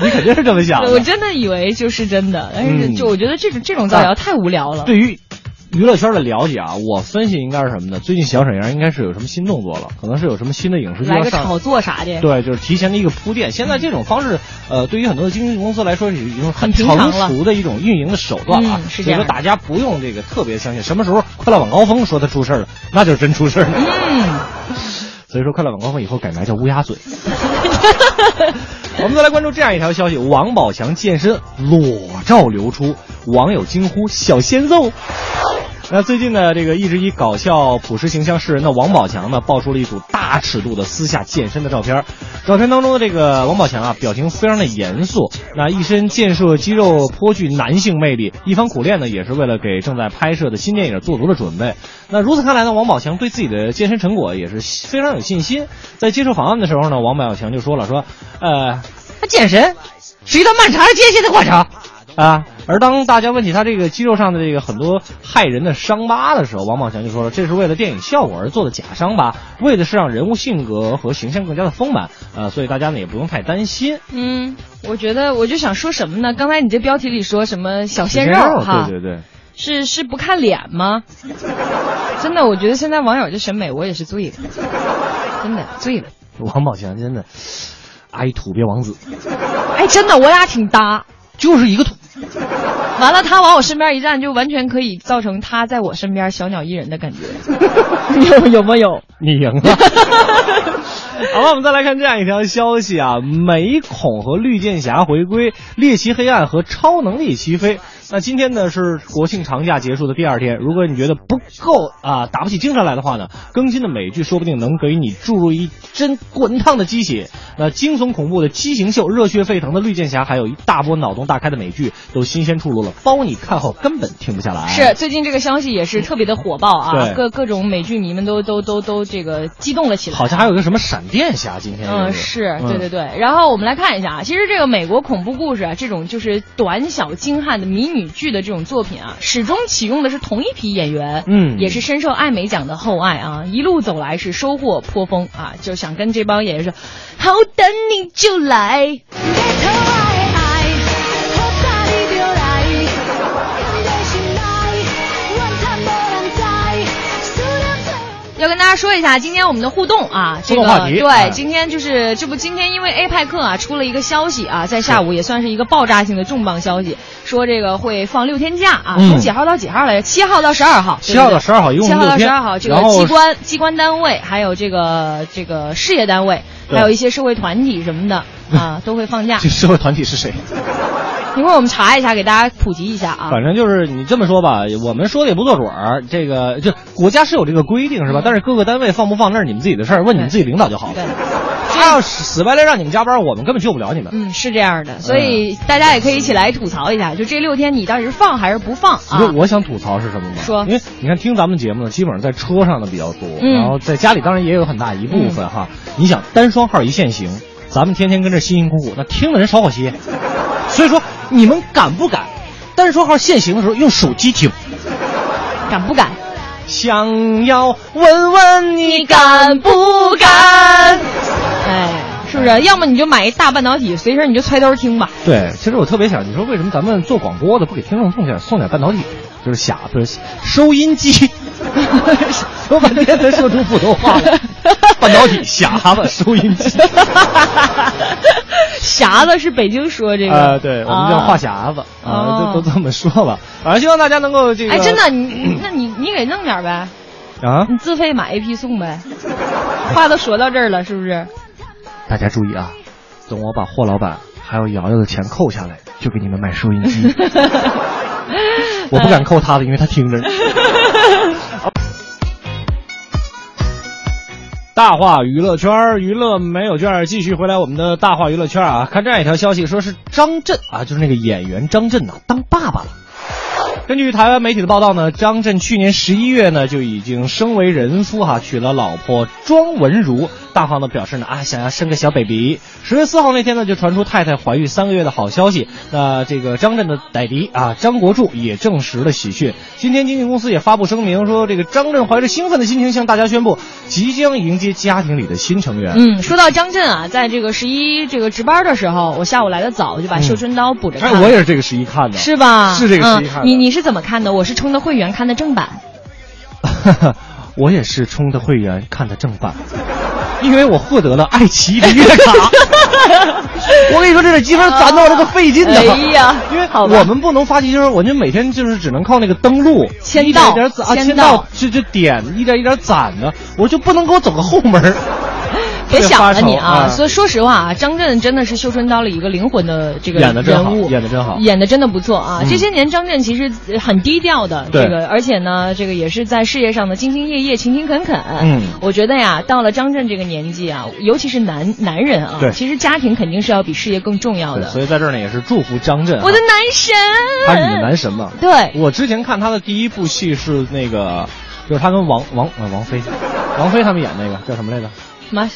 你肯定是这么想的。我真的以为就是真的，但是嗯就我觉得这种这种造谣太无聊了。对于娱乐圈的了解啊，我分析应该是什么呢？最近小沈阳应该是有什么新动作了，可能是有什么新的影视剧要上。来个炒作啥的，对，就是提前的一个铺垫。现在这种方式，呃，对于很多的经纪公司来说是一种很成熟的一种运营的手段啊。所以说大家不用这个特别相信，什么时候快乐晚高峰说他出事儿了，那就是真出事儿了。嗯。所以说，快乐晚高峰以后改名叫乌鸦嘴。我们再来关注这样一条消息：王宝强健身裸照流出，网友惊呼“小鲜肉”。那最近呢，这个一直以搞笑朴实形象示人的王宝强呢，爆出了一组大尺度的私下健身的照片。照片当中的这个王宝强啊，表情非常的严肃，那一身健硕肌肉颇具男性魅力。一番苦练呢，也是为了给正在拍摄的新电影做足了准备。那如此看来呢，王宝强对自己的健身成果也是非常有信心。在接受访问的时候呢，王宝强就说了说，呃，健身是一段漫长而艰辛的过程。啊，而当大家问起他这个肌肉上的这个很多害人的伤疤的时候，王宝强就说了，这是为了电影效果而做的假伤疤，为的是让人物性格和形象更加的丰满，呃，所以大家呢也不用太担心。嗯，我觉得我就想说什么呢？刚才你这标题里说什么小鲜肉肉哈？对对对，是是不看脸吗？真的，我觉得现在网友这审美我也是醉了，真的醉了。王宝强真的爱土鳖王子，哎，真的，我俩挺搭。就是一个土。完了，他往我身边一站，就完全可以造成他在我身边小鸟依人的感觉。有有没有？你赢了。好了，我们再来看这样一条消息啊，美恐和绿箭侠回归，猎奇黑暗和超能力齐飞。那今天呢是国庆长假结束的第二天，如果你觉得不够啊，打不起精神来的话呢，更新的美剧说不定能给你注入一针滚烫的鸡血。那惊悚恐怖的畸形秀、热血沸腾的绿箭侠，还有一大波脑洞大开的美剧都新鲜出炉了，包你看后根本停不下来。是最近这个消息也是特别的火爆啊，各各种美剧迷们都都都都这个激动了起来。好像还有个什么闪电侠，今天嗯，是对对对。然后我们来看一下啊，其实这个美国恐怖故事啊，这种就是短小精悍的迷你剧的这种作品啊，始终启用的是同一批演员，嗯也是深受艾美奖的厚爱啊，一路走来是收获颇丰啊，就想跟这帮演员说，好等你就来。要跟大家说一下，今天我们的互动啊，这个对，哎。今天就是这不，今天因为 A 派克啊出了一个消息啊，在下午也算是一个爆炸性的重磅消息，说这个会放六天假啊，嗯。从几号到几号来着？七号到十二号，七号到十二号一共七号到十二号，这个机关机关单位，还有这个这个事业单位，还有一些社会团体什么的 啊，都会放假这。社会团体是谁？一会儿我们查一下，给大家普及一下啊。反正就是你这么说吧，我们说的也不做准儿。这个就国家是有这个规定是吧？但是各个单位放不放那是你们自己的事儿，问你们自己领导就好了。对，他要是死白赖让你们加班，我们根本救不了你们。嗯，是这样的，所以大家也可以一起来吐槽一下，就这六天你到底是放还是不放啊？你知道我想吐槽是什么吗？说因为你看听咱们节目呢，基本上在车上的比较多，嗯然后在家里当然也有很大一部分哈。你想单双号一限行，咱们天天跟这辛辛苦苦，那听的人少好些。所以说你们敢不敢单说号限行的时候用手机听？敢不敢？想要问问你你敢不敢？哎，是不是？要么你就买一大半导体，随身你就揣兜听吧。对，其实我特别想，你说为什么咱们做广播的不给听众送点送点半导体，就是匣，不是收音机，说半天才说出普通话来。半导体匣子收音机，匣子是北京说这个啊，对我们叫话匣子啊，都都这么说吧。反正希望大家能够这个。哎，真的，你那你你给弄点呗。啊！你自费买一批送呗。话都说到这儿了，是不是？大家注意啊！等我把霍老板还有瑶瑶的钱扣下来，就给你们买收音机。我不敢扣他的，因为他听着。大话娱乐圈，娱乐没有券，继续回来我们的大话娱乐圈啊！看这样一条消息，说是张震啊，就是那个演员张震呐，当爸爸了。根据台湾媒体的报道呢，张震去年十一月呢就已经升为人夫哈，娶了老婆庄文如。大方的表示呢啊，想要生个小 baby。十月四号那天呢，就传出太太怀孕三个月的好消息。那这个张震的歹迪啊，张国柱也证实了喜讯。今天经纪公司也发布声明说，这个张震怀着兴奋的心情向大家宣布，即将迎接家庭里的新成员。嗯，说到张震啊，在这个十一这个值班的时候，我下午来的早，就把《绣春刀》补着看。我也是这个十一看的，是吧？是这个十一看的。你你是怎么看的？我是充的会员看的正版。我也是充的会员看的正版。因为我获得了爱奇艺的月卡，我跟你说，这点积分攒到这个费劲的。哎呀，因为我们不能发积分，我就每天就是只能靠那个登录，签到，签到，就就点一点一点攒的，我就不能给我走个后门。别想了你啊！所以说实话啊，张震真的是《绣春刀》里一个灵魂的这个人物，演的真好，演的真的不错啊！这些年张震其实很低调的，这个而且呢，这个也是在事业上的兢兢业业、勤勤恳恳。嗯，我觉得呀，到了张震这个年纪啊，尤其是男男人啊，其实家庭肯定是要比事业更重要的。所以在这儿呢，也是祝福张震，我的男神，他是你的男神嘛？对，我之前看他的第一部戏是那个，就是他跟王王呃王菲，王菲他们演那个叫什么来着？什么？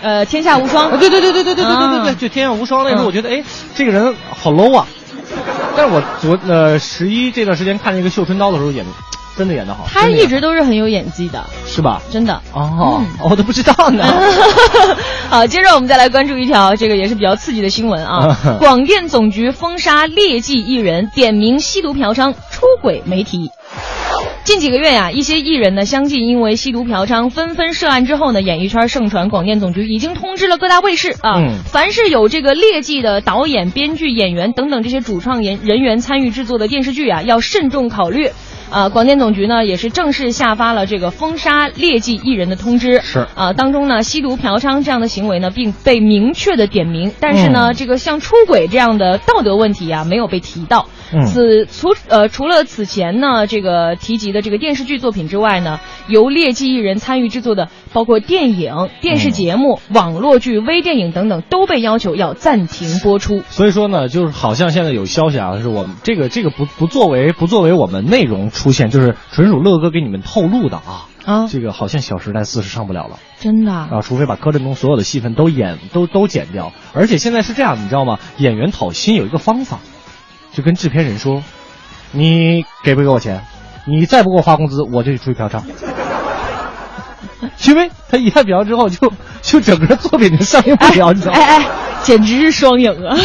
呃，天下无双，对对对对对对对对对对，就天下无双那时候，我觉得哎，这个人好 low 啊。但是我昨呃十一这段时间看那个《绣春刀》的时候，演真的演的好。他一直都是很有演技的，是吧？真的哦，我都不知道呢。好，接着我们再来关注一条这个也是比较刺激的新闻啊，广电总局封杀劣迹艺人，点名吸毒嫖娼出轨媒体。近几个月呀，一些艺人呢相继因为吸毒嫖娼纷纷涉案之后呢，演艺圈盛传广电总局已经通知了各大卫视啊，凡是有这个劣迹的导演、编剧、演员等等这些主创人人员参与制作的电视剧啊，要慎重考虑。啊，广电总局呢也是正式下发了这个封杀劣迹艺人的通知。是啊，当中呢吸毒嫖娼这样的行为呢，并被明确的点名，但是呢，这个像出轨这样的道德问题啊，没有被提到。此除呃除了此前呢这个提及的这个电视剧作品之外呢，由劣迹艺人参与制作的，包括电影、电视节目、网络剧、微电影等等，都被要求要暂停播出。所以说呢，就是好像现在有消息啊，是我们这个这个不不作为不作为我们内容。出现就是纯属乐哥给你们透露的啊啊！这个好像《小时代四》是上不了了，真的啊！除非把柯震东所有的戏份都演都都剪掉，而且现在是这样，你知道吗？演员讨薪有一个方法，就跟制片人说：“你给不给我钱？你再不给我发工资，我就去出去嫖娼。”因为他一旦嫖之后，就就整个作品就上映不了，你知道吗？哎哎，简直是双赢啊！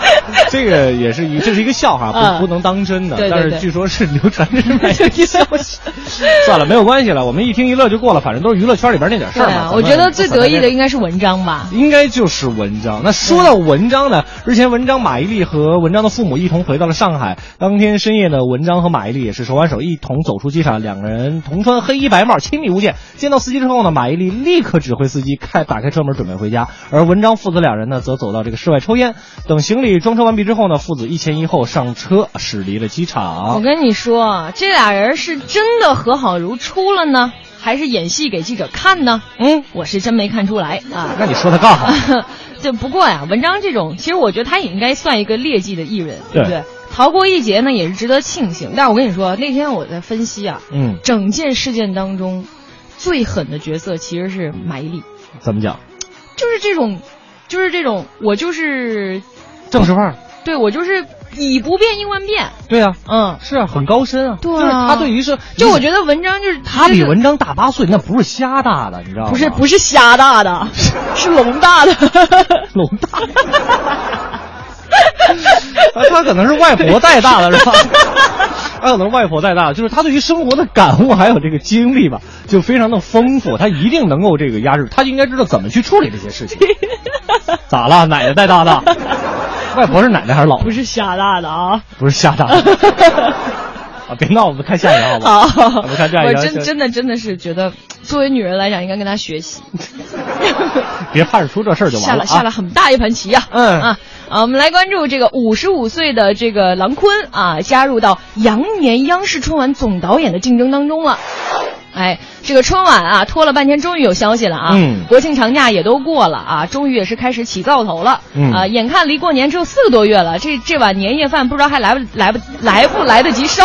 这个也是一，这是一个笑话，不不能当真的。但是据说是流传这么一个消息。算了，没有关系了，我们一听一乐就过了，反正都是娱乐圈里边那点事儿嘛。我觉得最得意的应该是文章吧。应该就是文章。那说到文章呢，日前文章马伊琍和文章的父母一同回到了上海。当天深夜呢，文章和马伊琍也是手挽手一同走出机场，两个人同穿黑衣白帽，亲密无间。见到司机之后呢，马伊琍立刻指挥司机开打开车门准备回家，而文章父子两人呢，则走到这个室外抽烟。等行李装车完毕之后呢，父子一前一后上车驶离了机场。我跟你说，这俩人是真的和好如初了呢，还是演戏给记者看呢？嗯，我是真没看出来啊。那你说他干啥。就不过呀，文章这种，其实我觉得他也应该算一个劣迹的艺人，对不对？逃过一劫呢，也是值得庆幸。但是我跟你说，那天我在分析啊，嗯，整件事件当中，最狠的角色其实是马伊琍。怎么讲？就是这种，就是这种，我就是正式范儿。对，我就是以不变应万变。对啊，嗯，是啊，很高深啊。对就是他对于是，就我觉得文章就是他比文章大八岁，那不是瞎大的，你知道吗？不是，不是瞎大的，是龙大的，龙大的。他可能是外婆带大的，是吧？他可能外婆带大的，就是他对于生活的感悟还有这个经历吧，就非常的丰富，他一定能够这个压制，他就应该知道怎么去处理这些事情。咋了？奶奶带大的？外婆是奶奶还是姥姥？不是瞎大的啊，不是瞎大的。啊，别闹，我们看下一个好好，我们看下一个。我真真的真的是觉得，作为女人来讲，应该跟他学习。别盼着出这事儿就完了。下了下了很大一盘棋呀。嗯啊啊，我们来关注这个五十五岁的这个郎昆啊，加入到羊年央视春晚总导演的竞争当中了。哎，这个春晚啊，拖了半天，终于有消息了啊！嗯，国庆长假也都过了啊，终于也是开始起灶头了。嗯啊，眼看离过年只有四个多月了，这这碗年夜饭不知道还来不来不来不来得及烧。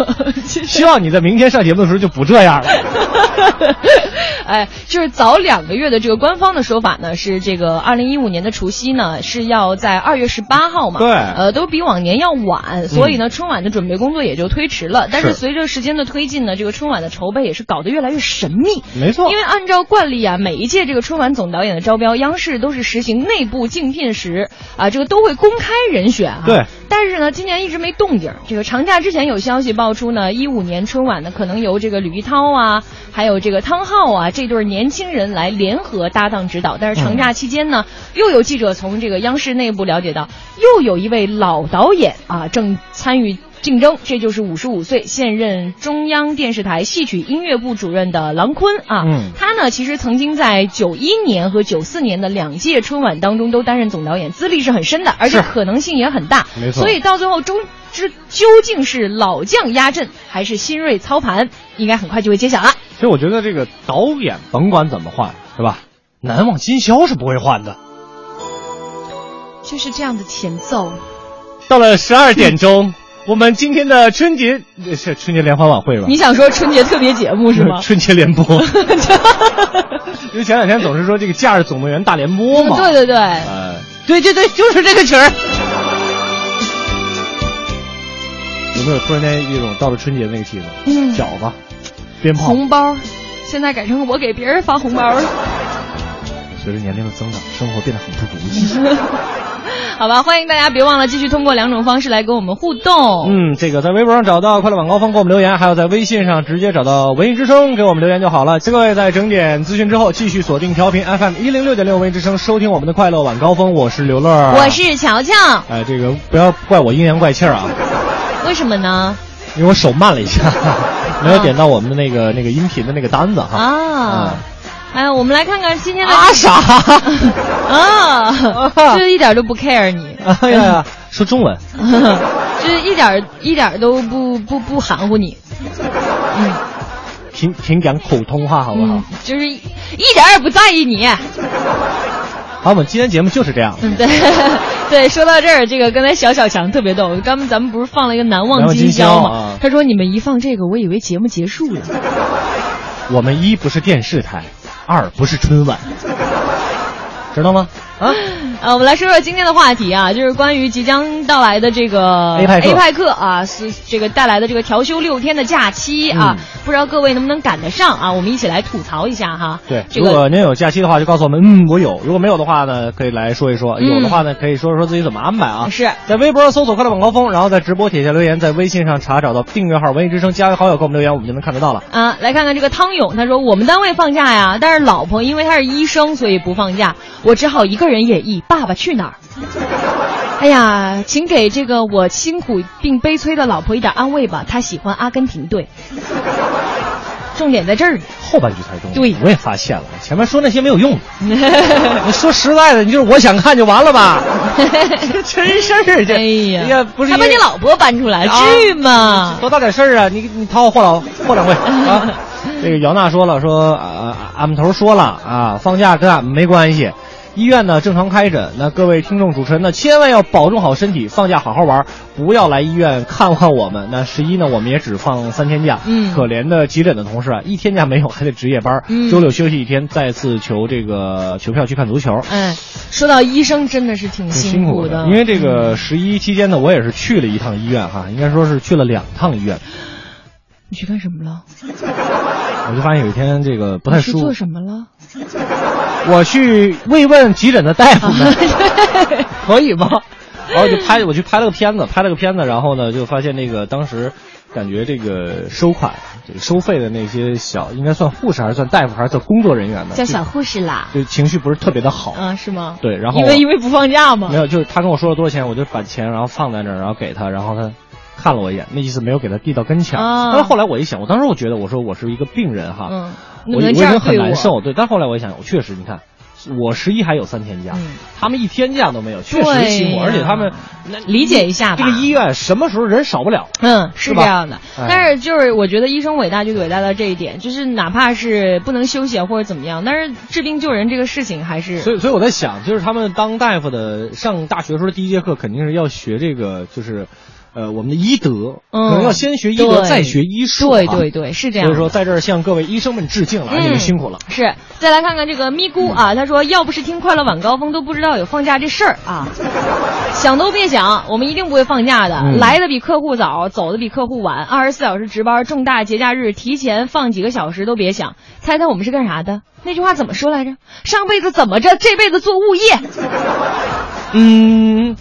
希望你在明天上节目的时候就不这样了。哎，就是早两个月的这个官方的说法呢，是这个二零一五年的除夕呢是要在二月十八号嘛，对呃，都比往年要晚，所以呢，春晚的准备工作也就推迟了。但是是随着时间的推进呢，这个春晚的筹备也是搞得越来越神秘。没错因为按照惯例啊，每一届这个春晚总导演的招标，央视都是实行内部竞聘时啊，这个都会公开人选啊。对。但是呢，今年一直没动静。这个长假之前有消息爆出呢，一五年春晚呢可能由这个吕一涛啊，还有这个汤浩啊这对年轻人来联合搭档指导。但是长假期间呢，又有记者从这个央视内部了解到，又有一位老导演啊正参与。竞争，这就是五十五岁现任中央电视台戏曲音乐部主任的郎昆啊。嗯他呢其实曾经在九一年和九四年的两届春晚当中都担任总导演，资历是很深的，而且可能性也很大。没错所以到最后终之究竟是老将压阵还是新锐操盘，应该很快就会揭晓了。其实我觉得这个导演甭管怎么换，是吧？难忘今宵是不会换的。就是这样的前奏。到了十二点钟，我们今天的春节呃是春节联欢晚会吧？你想说春节特别节目是吗？春节联播。因为前两天总是说这个《假日总动员》大联播嘛。对对对，呃，对对对，就是这个曲儿。有没有突然间一种到了春节的那个气氛？嗯饺子、鞭炮。红包，现在改成我给别人发红包了。随着年龄的增长，生活变得很不如意。好吧，欢迎大家别忘了继续通过两种方式来跟我们互动。嗯，这个在微博上找到快乐晚高峰给我们留言，还有在微信上直接找到文艺之声给我们留言就好了。各位在整点资讯之后，继续锁定调频 FM 一零六点六文艺之声，收听我们的快乐晚高峰。我是刘乐，我是乔乔，哎，这个不要怪我阴阳怪气儿啊，为什么呢？因为我手慢了一下，没有点到我们的那个那个音频的那个单子哈。啊，哎，我们来看看今天的 啊啥？啊，就是一点都不 care 你，哎呀，说中文。就是一点一点都不不不含糊你，嗯请请讲普通话好不好？嗯，就是一一点儿也不在意你。好，我们今天节目就是这样。嗯，对对，说到这儿，这个刚才小小强特别逗，刚咱们不是放了一个难忘今宵吗？他说你们一放这个，我以为节目结束了。我们一不是电视台，二不是春晚，知道吗？啊，呃，我们来说说今天的话题啊，就是关于即将到来的这个 A 派克 A 派克啊，是这个带来的这个调休六天的假期啊，嗯不知道各位能不能赶得上啊？我们一起来吐槽一下哈。对，这个如果您有假期的话，就告诉我们，嗯，我有；如果没有的话呢，可以来说一说；嗯有的话呢，可以说说自己怎么安排啊。是在微博上搜索“快乐晚高峰”，然后在直播帖下留言，在微信上查找到订阅号“文艺之声”，加为好友给我们留言，我们就能看得到了。啊，来看看这个汤勇，他说我们单位放假呀，但是老婆因为她是医生，所以不放假，我只好一个人演绎《爸爸去哪儿》。哎呀，请给这个我辛苦并悲催的老婆一点安慰吧，她喜欢阿根廷队。重点在这儿。后半句才是重点。对我也发现了，前面说那些没有用。你说实在的，你就是我想看就完了吧？这 真事儿这。哎呀，哎呀，不是还把你老婆搬出来，啊至于吗？多大点事儿啊！你你掏我货老货掌柜啊！这个姚娜说了，说啊，俺们头说了啊，放假跟俺们没关系。医院呢正常开诊，那各位听众主持人呢千万要保重好身体，放假好好玩，不要来医院看望我们。那十一呢我们也只放三天假，嗯可怜的急诊的同事啊，一天假没有，还得值夜班，嗯周六休息一天，再次求这个求票去看足球。哎，说到医生，真的是挺辛苦的，因为这个十一期间呢，我也是去了一趟医院哈，应该说是去了两趟医院。你去干什么了？我就发现有一天这个不太舒服做，什么了？我去慰问急诊的大夫们，可以吗？然后就拍，我去拍了个片子，拍了个片子，然后呢，就发现那个当时，感觉这个收款、这个收费的那些小，应该算护士还是算大夫还是算工作人员呢？叫小护士啦。就情绪不是特别的好。嗯，是吗？对，然后因为因为不放假嘛。没有，就是他跟我说了多少钱，我就把钱然后放在那儿，然后给他，然后他看了我一眼，那意思没有给他递到跟前。啊但是后来我一想，我当时我觉得我说我是一个病人哈，嗯，我我已经很难受，对。但后来我一想，我确实你看。我十一还有三天假，嗯他们一天假都没有，确实对寂寞，而且他们理解一下吧这个医院什么时候人少不了？嗯，是这样的，哎但是就是我觉得医生伟大就伟大到这一点，就是哪怕是不能休息啊或者怎么样，但是治病救人这个事情还是所以，所以我在想，就是他们当大夫的上大学时候的第一节课，肯定是要学这个，就是，呃，我们的医德，嗯可能要先学医德，再学医术、对对。对是这样。所以说，在这儿向各位医生们致敬了，啊，你们辛苦了。是，再来看看这个咪咕啊，他说要不是听快乐晚高峰，都不知道有放假这事儿啊。想都别想，我们一定不会放假的。嗯来的比客户早，走的比客户晚，二十四小时值班，重大节假日提前放几个小时都别想。猜猜我们是干啥的？那句话怎么说来着？上辈子怎么着，这辈子做物业。嗯，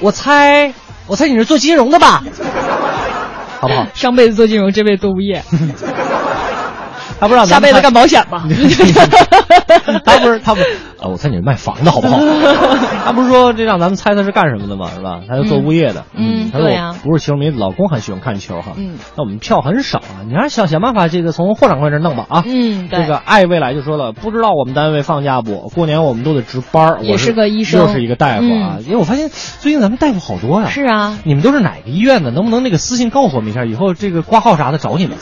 我猜，我猜你是做金融的吧？好不好？上辈子做金融，这辈子做物业，他不让下咱们猜辈子干保险吧。他不是他不是，呃，我猜你是卖房的好不好？他不是说这让咱们猜他是干什么的吗？是吧？他是做物业的。嗯他说不是球迷，老公很喜欢看球哈。嗯，那我们票很少啊，你还是想想办法，这个从霍掌柜这弄吧啊。嗯，对。这个爱未来就说了，不知道我们单位放假不？过年我们都得值班儿。也我是个医生又是一个大夫啊。因为我发现最近咱们大夫好多呀。是啊，你们都是哪个医院的？能不能那个私信告诉我们一下？以后这个挂号啥的找你们，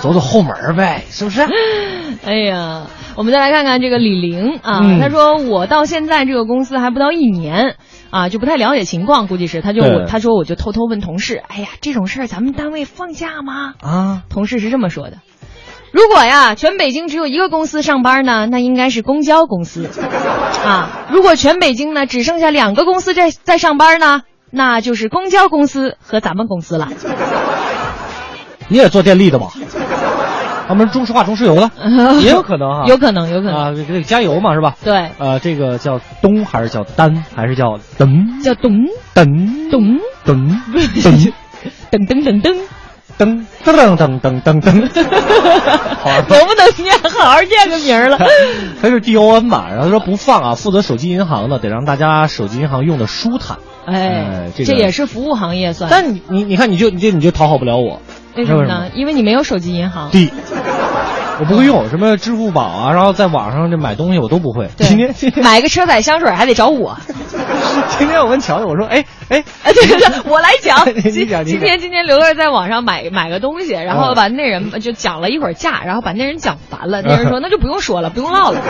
走走后门呗，是不是？哎呀，我们再来看看这个李玲啊，嗯他说我到现在这个公司还不到一年啊，就不太了解情况，估计是他就对他说我就偷偷问同事，哎呀，这种事儿咱们单位放假吗？啊，同事是这么说的。如果呀，全北京只有一个公司上班呢，那应该是公交公司，啊，如果全北京呢只剩下两个公司在在上班呢，那就是公交公司和咱们公司了。你也做电力的吧？他们中石化、中石油的，也有可能哈，有可能，有可能，啊，这个加油嘛是吧？对，呃，这个叫东还是叫丹还是叫噔叫咚噔咚噔噔噔噔噔噔。噔噔噔噔噔噔，好啊能不能念好好念个名儿了？他是 D O N 吧？然后他说不放啊，负责手机银行的，得让大家手机银行用的舒坦。哎这也是服务行业算。但你你你看，你就你就你就讨好不了我，为什么呢？因为你没有手机银行。第，我不会用什么支付宝啊，然后在网上这买东西我都不会。今天今天买个车载香水还得找我。今天我问乔乔，我说哎哎哎，对对对，我来讲。你今讲今天今天刘乐在网上买买个东西，然后嗯把那人就讲了一会儿价，然后把那人讲烦了。那人说那就不用说了，不用唠了，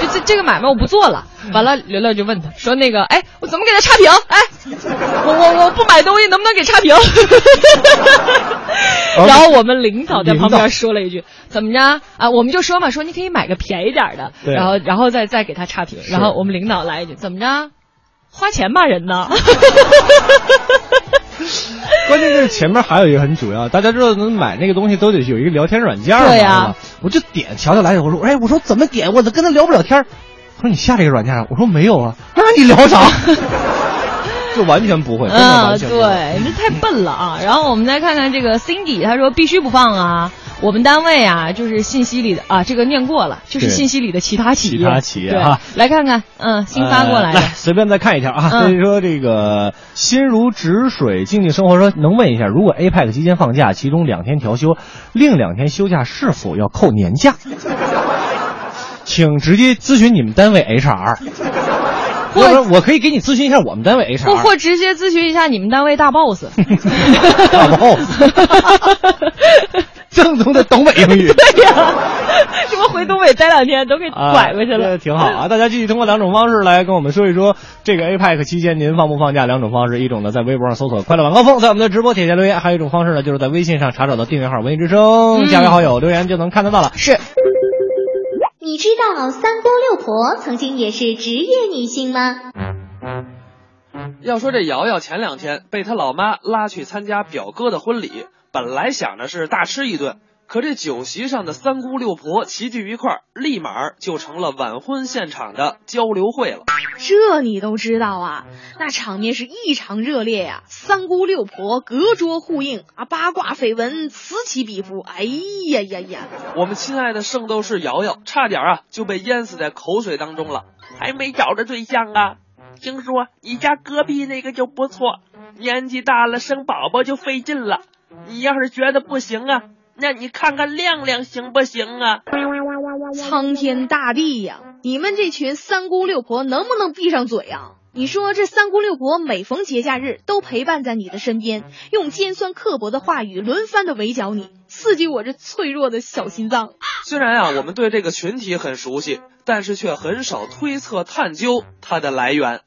就这这个买卖我不做了。完了，刘乐就问他说那个哎，我怎么给他差评？哎，我我我不买东西能不能给差评？然后我们领导在旁边说了一句：“怎么着啊？我们就说嘛，说你可以买个便宜点的，对然后然后再再给他差评。然后我们领导来一句：怎么着？花钱骂人呢？关键是前面还有一个很主要，大家知道能买那个东西都得有一个聊天软件嘛，对呀我就点乔乔来，我说哎，我说怎么点？我跟他聊不了天儿他说你下这个软件啊？我说没有啊，那你聊啥？就完全不会，啊。对，你这太笨了啊！然后我们再看看这个 Cindy，他说必须不放啊。我们单位啊，就是信息里的啊，这个念过了，就是信息里的其他企业。其他企业对啊，来看看，嗯，新发过来的呃。随便再看一条啊。嗯所以说这个心如止水，静静生活说能问一下，如果 APEC 期间放假，其中两天调休，另两天休假是否要扣年假？请直接咨询你们单位 HR。或者我可以给你咨询一下我们单位 HR。或或直接咨询一下你们单位大 boss。大 boss，正宗的东北英语。对呀，什么回东北待两天都给拐过去了。啊挺好啊！大家继续通过两种方式来跟我们说一说这个 APEC 期间您放不放假？两种方式，一种呢在微博上搜索“快乐晚高峰”，在我们的直播帖下留言；还有一种方式呢，就是在微信上查找到订阅号“文艺之声”，嗯加为好友留言就能看得到了。是，你知道三姑六婆曾经也是职业女性吗？要说这瑶瑶前两天被她老妈拉去参加表哥的婚礼，本来想着是大吃一顿，可这酒席上的三姑六婆齐聚一块儿，立马就成了晚婚现场的交流会了。这你都知道啊？那场面是异常热烈呀！三姑六婆隔桌互应啊，八卦绯闻此起彼伏。哎呀呀呀！我们亲爱的圣斗士瑶瑶差点啊就被淹死在口水当中了，还没找着对象啊？听说你家隔壁那个就不错，年纪大了生宝宝就费劲了。你要是觉得不行啊？那你看看亮亮行不行啊？苍天大地呀！你们这群三姑六婆能不能闭上嘴啊？你说这三姑六婆每逢节假日都陪伴在你的身边，用尖酸刻薄的话语轮番的围剿你，刺激我这脆弱的小心脏。虽然啊，我们对这个群体很熟悉，但是却很少推测探究它的来源。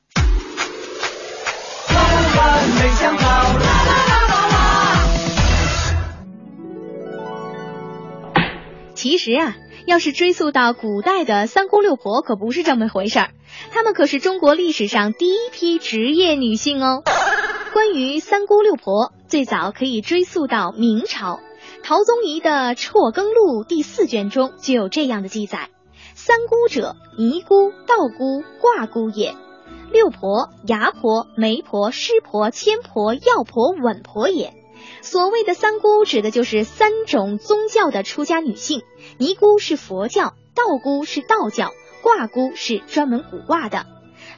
其实啊，要是追溯到古代的三姑六婆，可不是这么回事儿。她们可是中国历史上第一批职业女性哦。关于三姑六婆，最早可以追溯到明朝，陶宗仪的《辍耕录》第四卷中就有这样的记载：三姑者，尼姑、道姑、卦姑也；六婆，牙婆、媒婆、师婆、千婆、药婆、稳婆也。所谓的三姑，指的就是三种宗教的出家女性。尼姑是佛教，道姑是道教，卦姑是专门卜卦的。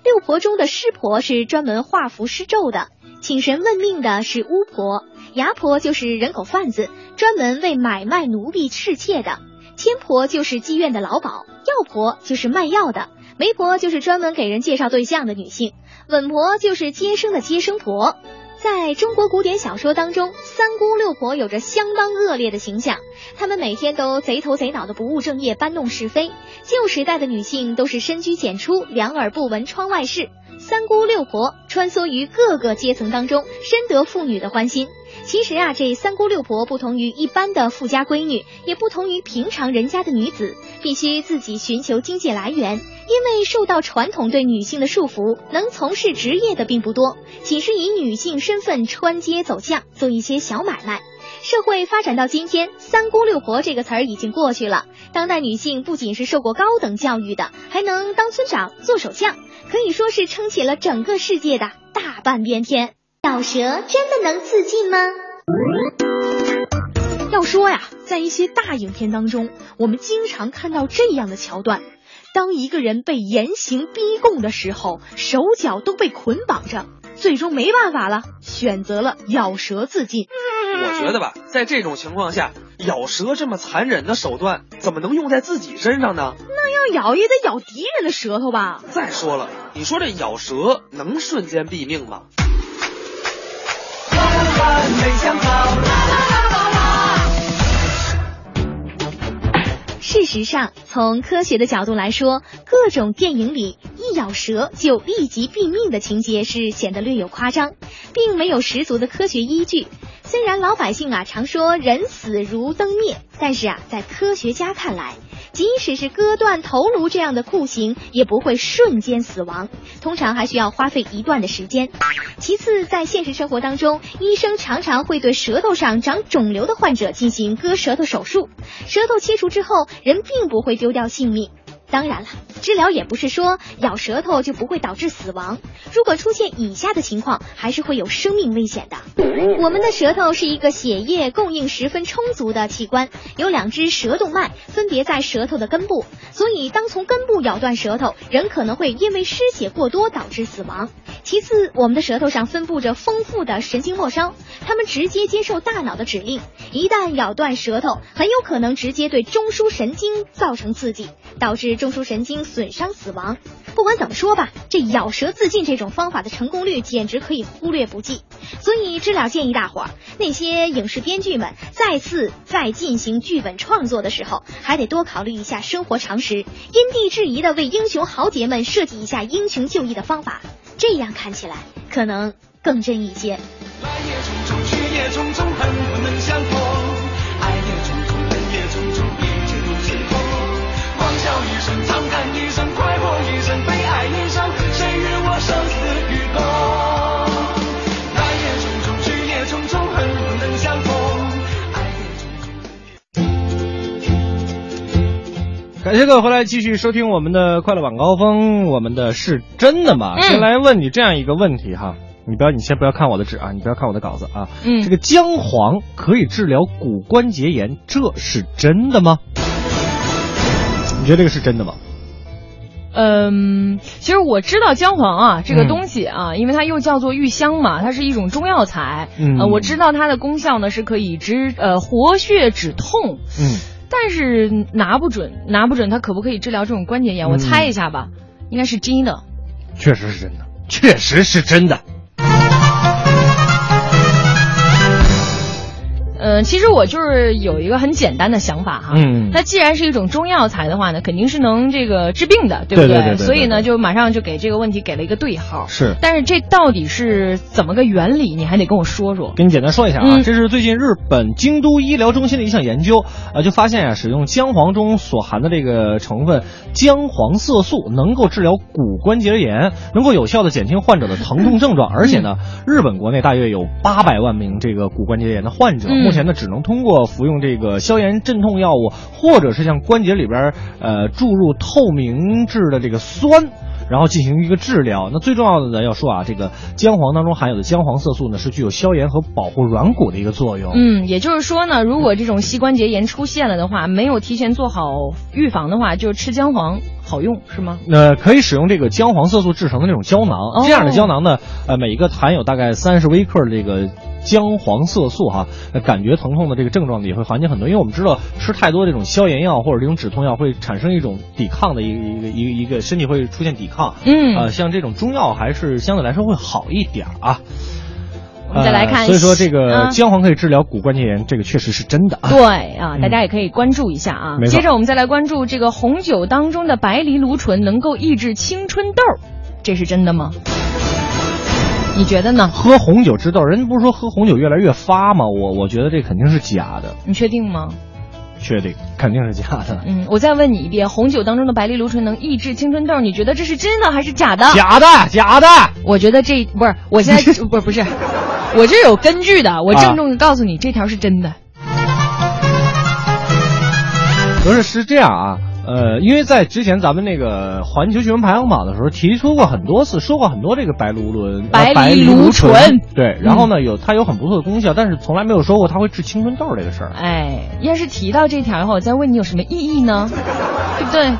六婆中的师婆是专门画符施咒的，请神问命的是巫婆。牙婆就是人口贩子，专门为买卖奴婢侍妾的。千婆就是妓院的老鸨，药婆就是卖药的，媒婆就是专门给人介绍对象的女性，稳婆就是接生的接生婆。在中国古典小说当中，三姑六婆有着相当恶劣的形象，她们每天都贼头贼脑的不务正业，搬弄是非。旧时代的女性都是深居简出，两耳不闻窗外事。三姑六婆穿梭于各个阶层当中，深得妇女的欢心。其实啊，这三姑六婆不同于一般的富家闺女，也不同于平常人家的女子，必须自己寻求经济来源。因为受到传统对女性的束缚，能从事职业的并不多，仅是以女性身份穿街走巷，做一些小买卖。社会发展到今天，“三姑六婆”这个词儿已经过去了。当代女性不仅是受过高等教育的，还能当村长、做手相，可以说是撑起了整个世界的大半边天。咬舌真的能自尽吗？要说呀，在一些大影片当中，我们经常看到这样的桥段。当一个人被严刑逼供的时候，手脚都被捆绑着，最终没办法了，选择了咬舌自尽。我觉得吧，在这种情况下，咬舌这么残忍的手段，怎么能用在自己身上呢？那要咬也得咬敌人的舌头吧？再说了，你说这咬舌能瞬间毙命吗？没想到事实上，从科学的角度来说，各种电影里一咬舌就立即毙命的情节是显得略有夸张，并没有十足的科学依据。虽然老百姓啊常说人死如灯灭，但是啊，在科学家看来，即使是割断头颅这样的酷刑，也不会瞬间死亡，通常还需要花费一段的时间。其次，在现实生活当中，医生常常会对舌头上长肿瘤的患者进行割舌头手术，舌头切除之后，人并不会丢掉性命。当然了，治疗也不是说咬舌头就不会导致死亡。如果出现以下的情况，还是会有生命危险的。我们的舌头是一个血液供应十分充足的器官，有两只舌动脉分别在舌头的根部，所以当从根部咬断舌头，人可能会因为失血过多导致死亡。其次，我们的舌头上分布着丰富的神经末梢，它们直接接受大脑的指令，一旦咬断舌头，很有可能直接对中枢神经造成刺激，导致。中枢神经损伤死亡。不管怎么说吧，这咬舌自尽这种方法的成功率简直可以忽略不计。所以知了建议大伙儿，那些影视编剧们再次再进行剧本创作的时候，还得多考虑一下生活常识，因地制宜的为英雄豪杰们设计一下英雄就义的方法，这样看起来可能更真一些。来也匆匆，去也匆匆，恨不能相逢；一声，长叹一声，快活一生，悲哀一生，谁与我生死与共？来也匆匆，去也匆匆，恨不能相逢，爱也匆匆。感谢各位回来继续收听我们的快乐晚高峰，我们的是真的吗？嗯先来问你这样一个问题哈，你不要，你先不要看我的纸啊，你不要看我的稿子啊。嗯这个姜黄可以治疗骨关节炎，这是真的吗？你觉得这个是真的吗？嗯，其实我知道姜黄啊这个嗯东西啊，因为它又叫做玉香嘛，它是一种中药材。嗯呃，我知道它的功效呢是可以止呃活血止痛，嗯，但是拿不准，拿不准它可不可以治疗这种关节炎？我嗯猜一下吧，应该是真的。确实是真的，确实是真的。呃，其实我就是有一个很简单的想法哈，嗯它既然是一种中药材的话呢，肯定是能这个治病的，对不对对对对对所以呢，就马上就给这个问题给了一个对号。是。但是这到底是怎么个原理？你还得跟我说说。跟你简单说一下啊，嗯这是最近日本京都医疗中心的一项研究，呃，就发现啊，使用姜黄中所含的这个成分姜黄色素，能够治疗骨关节炎，能够有效的减轻患者的疼痛症状，而且呢，日本国内大约有八百万名这个骨关节炎的患者，嗯目前呢，只能通过服用这个消炎镇痛药物，或者是像关节里边呃注入透明质的这个酸。然后进行一个治疗。那最重要的呢，要说啊，这个姜黄当中含有的姜黄色素呢，是具有消炎和保护软骨的一个作用。嗯，也就是说呢，如果这种膝关节炎出现了的话，没有提前做好预防的话，就吃姜黄好用是吗？呃，可以使用这个姜黄色素制成的那种胶囊，哦这样的胶囊呢，呃，每一个含有大概三十微克的这个姜黄色素哈，呃感觉疼痛的这个症状也会缓解很多。因为我们知道吃太多这种消炎药或者这种止痛药会产生一种抵抗的一个一个一个一个身体会出现抵抗。嗯呃，像这种中药还是相对来说会好一点啊。我们再来看呃所以说这个啊姜黄可以治疗骨关节炎，这个确实是真的啊。对啊，嗯大家也可以关注一下啊。接着我们再来关注这个红酒当中的白藜芦醇能够抑制青春痘，这是真的吗？你觉得呢？喝红酒治痘，人不是说喝红酒越来越发吗？我我觉得这肯定是假的，你确定吗？确定肯定是假的。嗯，我再问你一遍，红酒当中的白藜芦醇能抑制青春痘，你觉得这是真的还是假的？假的，假的。我觉得这不是，我现在 不是不是，我这有根据的，我啊郑重的告诉你，这条是真的。不是是这样啊，呃，因为在之前咱们那个环球新闻排行榜的时候提出过很多次，说过很多这个白芦醇、白芦醇醇，对，然后呢有它有很不错的功效，但是从来没有说过它会治青春痘这个事儿。哎，要是提到这条的话，我再问你有什么意义呢？对不对？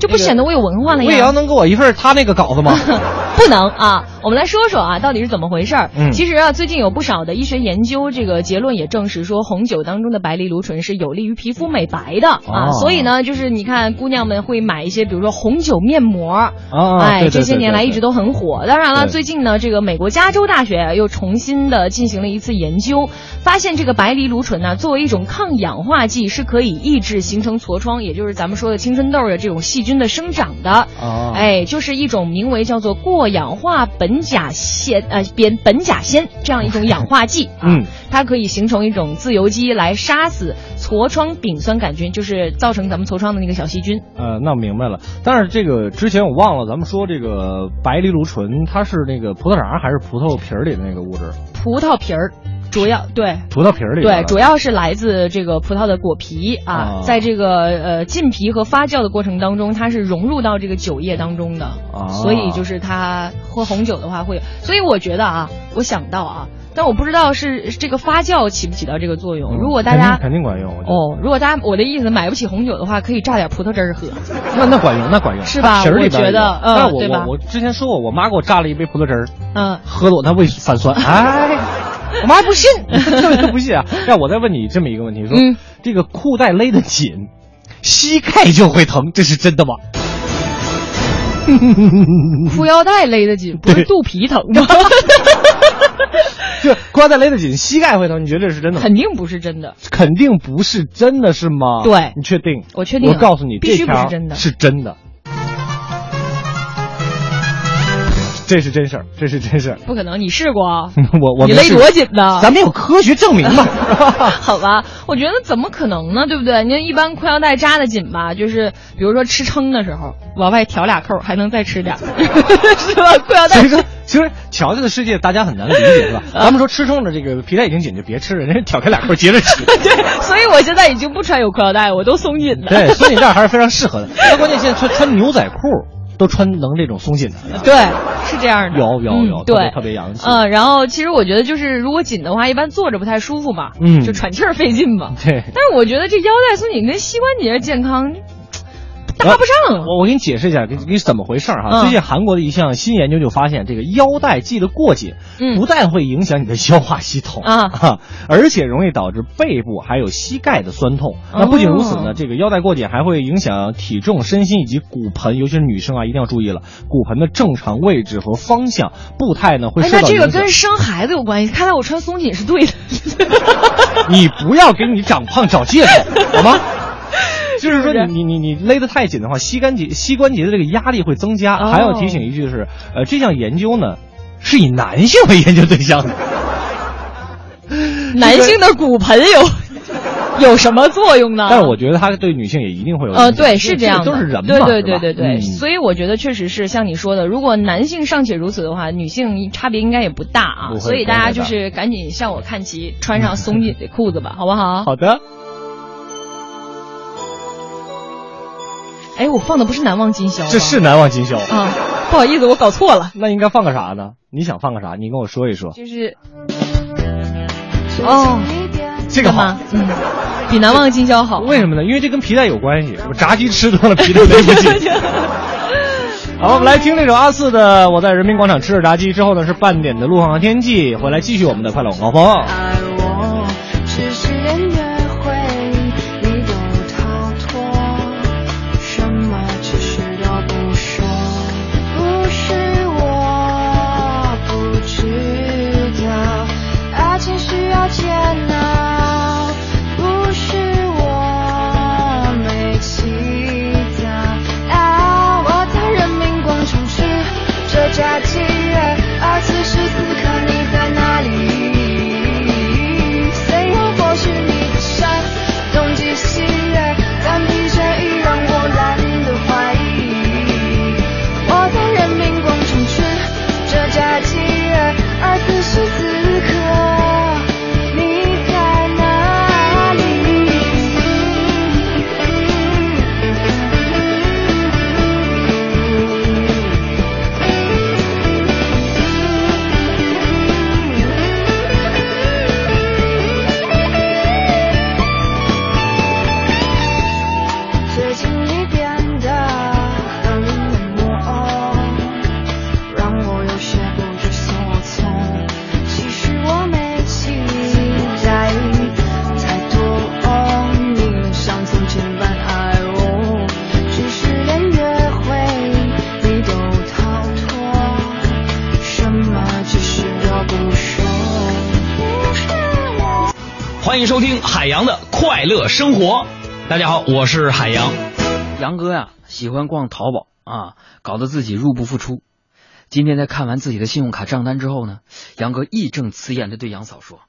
这不显得我有文化了呀？魏阳能给我一份他那个稿子吗？不能啊！我们来说说啊，到底是怎么回事儿？嗯其实啊，最近有不少的医学研究，这个结论也证实说，红酒当中的白藜芦醇是有利于皮肤美白的、啊。哦所以呢，就是你看姑娘们会买一些，比如说红酒面膜，啊，哎，对对这些年来一直都很火。当然了，最近呢，这个美国加州大学又重新的进行了一次研究，发现这个白藜芦醇呢，作为一种抗氧化剂，是可以抑制形成痤疮，也就是咱们说的青春痘的这种细菌的生长的。啊，哎，就是一种名为叫做过氧化苯甲酰呃苯苯甲酰这样一种氧化剂 啊，嗯它可以形成一种自由基来杀死痤疮丙酸杆菌，就是造成咱们痤疮的那个小细菌。呃，那我明白了。但是这个之前我忘了，咱们说这个白藜芦醇，它是那个葡萄瓤还是葡萄皮儿里的那个物质？葡萄皮儿，主要对。葡萄皮儿里。对，主要是来自这个葡萄的果皮啊，啊。在这个呃浸皮和发酵的过程当中，它是融入到这个酒液当中的，啊。所以就是它喝红酒的话会有，所以我觉得啊，我想到啊，但我不知道是是这个发酵起不起到这个作用。嗯如果大家肯定肯定管用，我哦，如果大家我的意思买不起红酒的话，可以榨点葡萄汁儿喝。那那管用，那管用，是吧？我觉得有。嗯对吧？我我之前说过，我妈给我榨了一杯葡萄汁儿，嗯，喝的我那胃反酸，哎，我妈还不信，特别不信啊。让我再问你这么一个问题，说、嗯这个裤带勒得紧，膝盖就会疼，这是真的吗？裤腰带勒得紧，不是肚皮疼吗？就裤腰带勒得紧，膝盖会疼，你觉得这是真的吗？肯定不是真的，肯定不是真的，是吗？对你确定？我确定我告诉你，必须不是真的是真的。这是真事儿，这是真事儿。不可能，你试过啊？我我你勒多紧呢？咱们有科学证明嘛？好吧，我觉得怎么可能呢？对不对？你看一般裤腰带扎的紧吧，就是比如说吃撑的时候，往外挑俩扣，还能再吃点儿，是吧？裤腰带所以说，其实乔家的世界大家很难理解，是吧？咱们说吃撑了这个皮带已经紧就别吃了，人家挑开俩扣接着吃。对，所以我现在已经不穿有裤腰带，我都松紧的。对，松紧带还是非常适合的。那关键现在穿穿牛仔裤都穿能这种松紧的。对，是这样的。有有有，嗯、对，特别洋气。嗯，然后其实我觉得就是如果紧的话，一般坐着不太舒服嘛，嗯，就喘气儿费劲嘛。对。但是我觉得这腰带松紧跟膝关节健康。搭不上，我我给你解释一下，给给怎么回事哈、嗯。最近韩国的一项新研究就发现，这个腰带系得过紧，嗯，不但会影响你的消化系统啊，啊而且容易导致背部还有膝盖的酸痛。哦、那不仅如此呢，这个腰带过紧还会影响体重、身心以及骨盆，尤其是女生啊，一定要注意了，骨盆的正常位置和方向，步态呢会受到影响。哎，那这个跟生孩子有关系？看来我穿松紧是对的。你不要给你长胖找借口，好吗？就是说你你你你勒得太紧的话，膝关节膝关节的这个压力会增加。哦、还要提醒一句是，呃，这项研究呢是以男性为研究对象的。男性的骨盆有 有什么作用呢？但是我觉得它对女性也一定会有。呃，对，是这样的，都是人嘛，对对对对对。嗯、所以我觉得确实是像你说的，如果男性尚且如此的话，女性差别应该也不大啊。所以大家就是赶紧向我看齐，穿上松紧的裤子吧，好不好？好的。哎，我放的不是难忘今宵，这是难忘今宵啊！不好意思，我搞错了。那应该放个啥呢？你想放个啥？你跟我说一说。就是，哦，这个吗？嗯，比难忘今宵好。为什么呢？因为这跟皮带有关系。我炸鸡吃多了，皮带勒不紧。好，我们来听这首阿四的《我在人民广场吃着炸鸡》之后呢，是半点的路况和天气，回来继续我们的快乐晚高峰。生活。大家好，我是海洋。杨哥呀，喜欢逛淘宝啊，搞得自己入不敷出。今天在看完自己的信用卡账单之后呢，杨哥义正辞严的对杨嫂说：“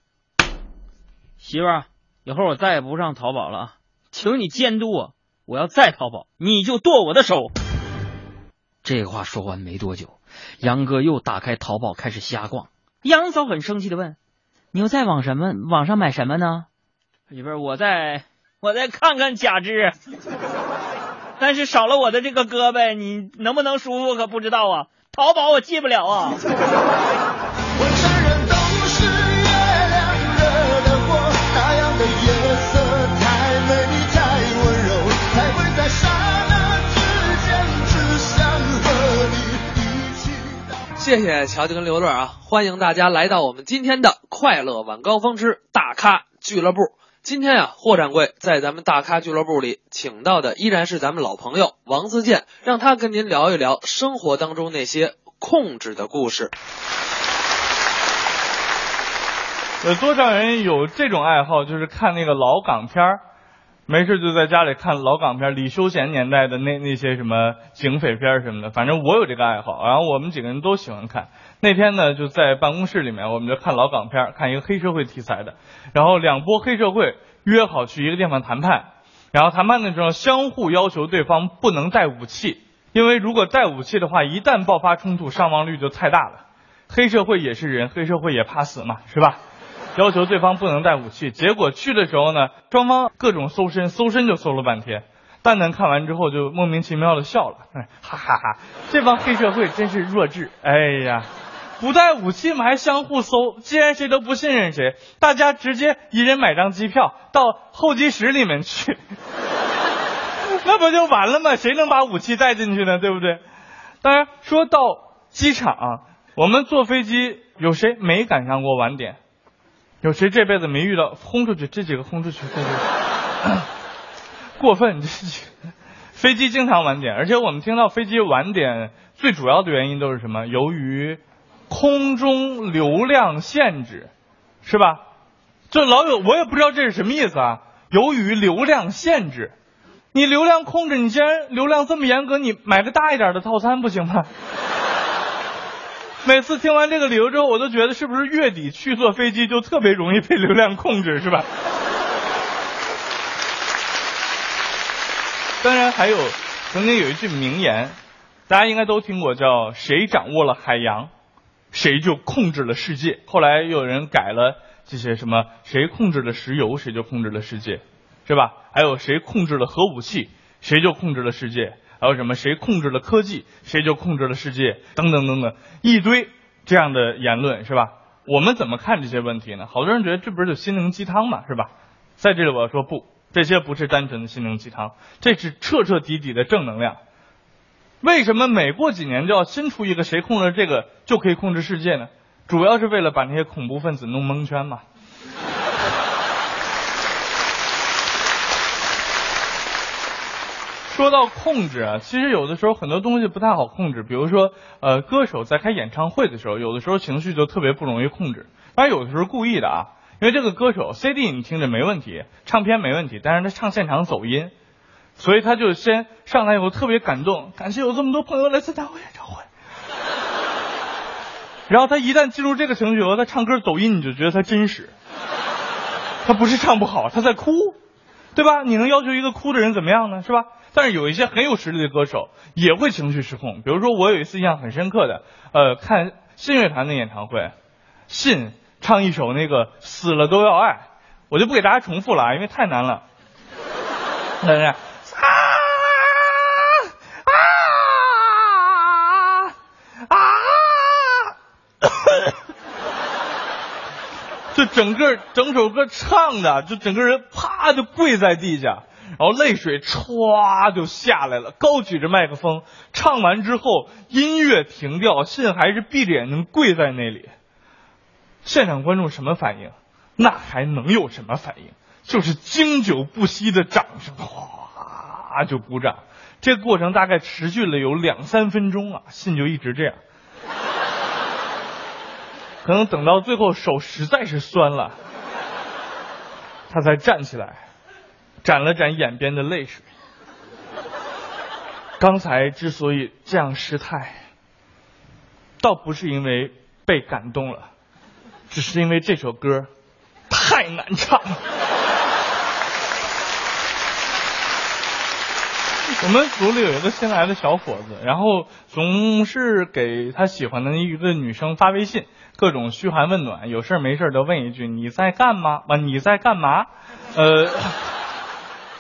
媳妇儿，以后我再也不上淘宝了，请你监督我。我要再淘宝，你就剁我的手。”这话说完没多久，杨哥又打开淘宝开始瞎逛。杨嫂很生气的问。你又在网什么网上买什么呢？媳妇儿，我再我再看看假肢，但是少了我的这个胳膊，你能不能舒服可不知道啊。淘宝我进不了啊。我承认都是月亮惹的祸，那样的夜色太美丽太温柔，才会在刹那之间只想和你一起到。谢谢乔吉跟刘乐啊！欢迎大家来到我们今天的快乐晚高峰之大咖俱乐部。今天啊，霍掌柜在咱们大咖俱乐部里请到的依然是咱们老朋友王自健，让他跟您聊一聊生活当中那些控制的故事。有多少人有这种爱好，就是看那个老港片，没事就在家里看老港片，李修贤年代的那那些什么警匪片什么的。反正我有这个爱好，然后我们几个人都喜欢看。那天呢，就在办公室里面，我们就看老港片，看一个黑社会题材的。然后两波黑社会约好去一个地方谈判，然后谈判的时候相互要求对方不能带武器，因为如果带武器的话，一旦爆发冲突，伤亡率就太大了。黑社会也是人，黑社会也怕死嘛，是吧？要求对方不能带武器。结果去的时候呢，双方各种搜身，搜身就搜了半天。蛋蛋看完之后就莫名其妙的笑了，哎，哈哈哈！这帮黑社会真是弱智。哎呀，不带武器嘛，还相互搜。既然谁都不信任谁，大家直接一人买张机票到候机室里面去，那不就完了吗？谁能把武器带进去呢？对不对？当然，说到机场，我们坐飞机有谁没赶上过晚点？有谁这辈子没遇到轰出去？这几个轰出去，过分！这飞机经常晚点，而且我们听到飞机晚点最主要的原因都是什么？由于空中流量限制，是吧？这老有我也不知道这是什么意思啊。由于流量限制，你流量控制，你既然流量这么严格，你买个大一点的套餐不行吗？每次听完这个理由之后，我都觉得是不是月底去坐飞机就特别容易被流量控制，是吧？当然还有，曾经有一句名言，大家应该都听过，叫“谁掌握了海洋，谁就控制了世界”。后来又有人改了这些什么“谁控制了石油，谁就控制了世界”，是吧？还有“谁控制了核武器，谁就控制了世界”。还有什么？谁控制了科技，谁就控制了世界，等等等等，一堆这样的言论，是吧？我们怎么看这些问题呢？好多人觉得这不是就心灵鸡汤嘛，是吧？在这里我要说不，这些不是单纯的心灵鸡汤，这是彻彻底底的正能量。为什么每过几年就要新出一个谁控制这个就可以控制世界呢？主要是为了把那些恐怖分子弄蒙圈嘛。说到控制啊，其实有的时候很多东西不太好控制。比如说，呃，歌手在开演唱会的时候，有的时候情绪就特别不容易控制。当然，有的时候故意的啊，因为这个歌手 CD 你听着没问题，唱片没问题，但是他唱现场走音，所以他就先上来以后特别感动，感谢有这么多朋友来参加我演唱会。然后他一旦进入这个情绪后，他唱歌走音，你就觉得他真实，他不是唱不好，他在哭，对吧？你能要求一个哭的人怎么样呢？是吧？但是有一些很有实力的歌手也会情绪失控，比如说我有一次印象很深刻的，呃，看信乐团的演唱会，信唱一首那个死了都要爱，我就不给大家重复了啊，因为太难了。等等，啊啊啊！就整个整首歌唱的，就整个人啪就跪在地下。然后泪水歘就下来了，高举着麦克风唱完之后，音乐停掉，信还是闭着眼睛跪在那里。现场观众什么反应？那还能有什么反应？就是经久不息的掌声，哗就鼓掌。这过程大概持续了有两三分钟啊，信就一直这样。可能等到最后手实在是酸了，他才站起来。沾了沾眼边的泪水。刚才之所以这样失态，倒不是因为被感动了，只是因为这首歌太难唱。我们组里有一个新来的小伙子，然后总是给他喜欢的一个女生发微信，各种嘘寒问暖，有事没事都问一句你在干嘛？啊，你在干嘛？呃。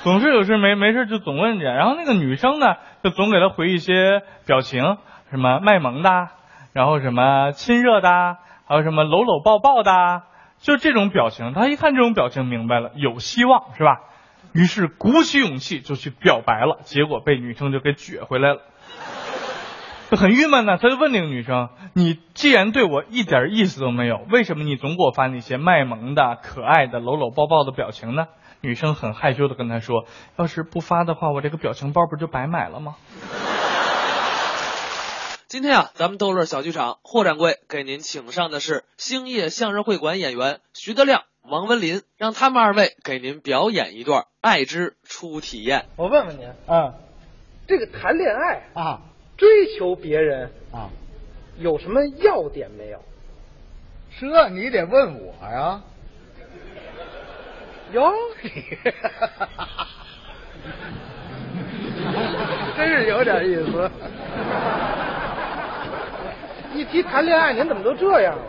总是有事没没事就总问着，然后那个女生呢，就总给他回一些表情，什么卖萌的，然后什么亲热的，还有什么搂搂抱抱的，就这种表情。他一看这种表情，明白了有希望是吧？于是鼓起勇气就去表白了，结果被女生就给撅回来了，就很郁闷呢。他就问那个女生：“你既然对我一点意思都没有，为什么你总给我发那些卖萌的、可爱的、搂搂抱抱的表情呢？”女生很害羞的跟他说：“要是不发的话，我这个表情包不就白买了吗？”今天啊，咱们逗乐小剧场霍掌柜给您请上的是兴业相声会馆演员徐德亮、王文林，让他们二位给您表演一段《爱之初体验》。我问问您啊，这个谈恋爱啊，追求别人啊，有什么要点没有？这你得问我呀。哟，真是有点意思。一提谈恋爱，您怎么都这样了？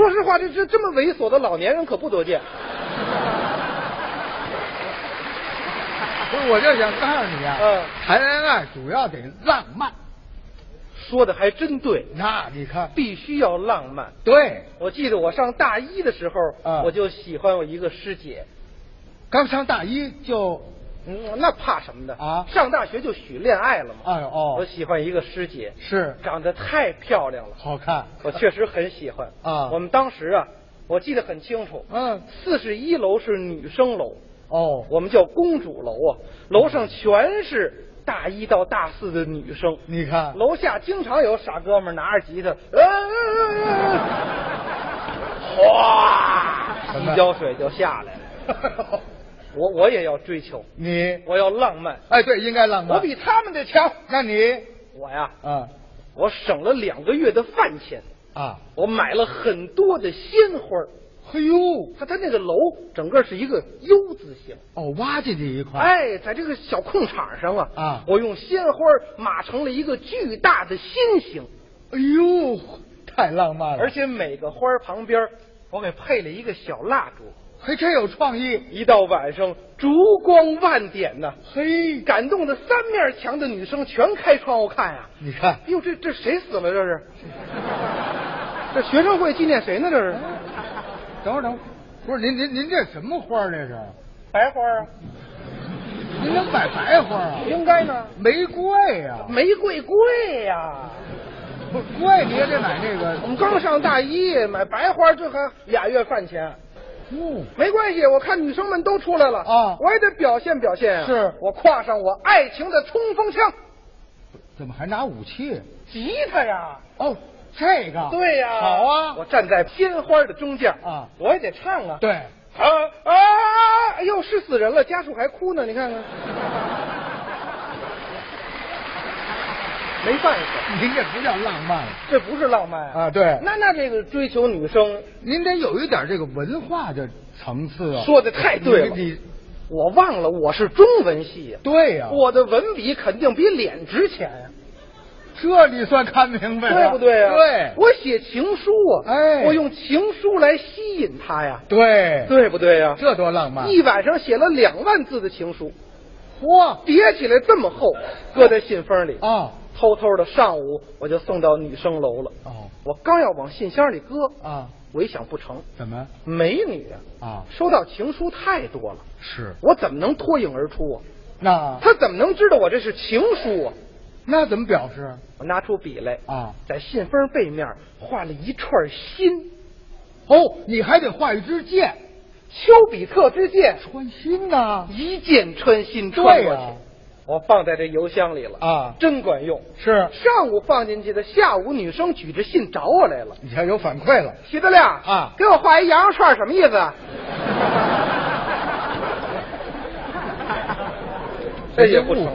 说实话，这这这么猥琐的老年人可不多见。不是，我就想告诉你啊，嗯，谈恋爱主要得浪漫。说的还真对，那你看，必须要浪漫。对，我记得我上大一的时候，啊我就喜欢我一个师姐。刚上大一就，嗯，那怕什么的啊？上大学就许恋爱了嘛。哎呦哦，我喜欢一个师姐，是。长得太漂亮了，好看。我确实很喜欢。啊。我们当时啊，我记得很清楚，嗯，四十一楼是女生楼，哦，我们叫公主楼啊，楼上全是大一到大四的女生。你看，楼下经常有傻哥们拿着吉他，呃，哗，什么？洗脚水就下来了。我我也要追求，你，我要浪漫，哎，对，应该浪漫。我比他们的强。那你，我呀，啊。我省了两个月的饭钱，啊，我买了很多的鲜花。嘿呦，他他那个楼整个是一个 U 字形，哦，挖进去一块，，哎，在这个小空场上啊，啊。我用鲜花码成了一个巨大的心形，哎呦，太浪漫了，而且每个花儿旁边我给配了一个小蜡烛，还真有创意。一到晚上烛光万点呐，嘿，感动的三面墙的女生全开窗户看呀、你看哎，呦，这这谁死了？这是？这学生会纪念谁呢？这是等会儿等会儿，不是您您您这什么花儿这是？白花啊？您能买白花啊？应该呢。玫瑰呀、玫瑰贵呀、不是贵你也得买那个我。们刚上大一，买白花这还俩月饭钱。哦，没关系，我看女生们都出来了啊我也得表现表现啊。是我挎上我爱情的冲锋枪，怎么还拿武器？吉他呀。哦，这个对呀、好啊，我站在鲜花的中间啊我也得唱啊。对，啊啊！哎呦，是死人了，家属还哭呢，你看看。没办法，您这不叫浪漫。这不是浪漫。啊，对，那那这个追求女生，您得有一点这个文化的层次啊。说的太对了。你你我忘了我是中文系呀、对呀、我的文笔肯定比脸值钱呀、这你算看明白了，对不对呀、对，我写情书啊，哎。我用情书来吸引她呀，对，对不对呀、这多浪漫！一晚上写了两万字的情书，嚯。叠起来这么厚，搁在信封里，啊偷偷的上午我就送到女生楼了。哦。我刚要往信箱里搁，啊，我一想不成，怎么？美女啊，啊？收到情书太多了，是。我怎么能脱颖而出啊？那。他怎么能知道我这是情书啊？那怎么表示？我拿出笔来，啊？在信封背面画了一串心，哦，你还得画一支箭，丘比特之箭，穿心呐、一箭穿心穿过去。我放在这邮箱里了啊真管用。是，上午放进去的，下午女生举着信找我来了。你看有反馈了徐德亮啊给我画一羊肉串，什么意思啊？这也不成。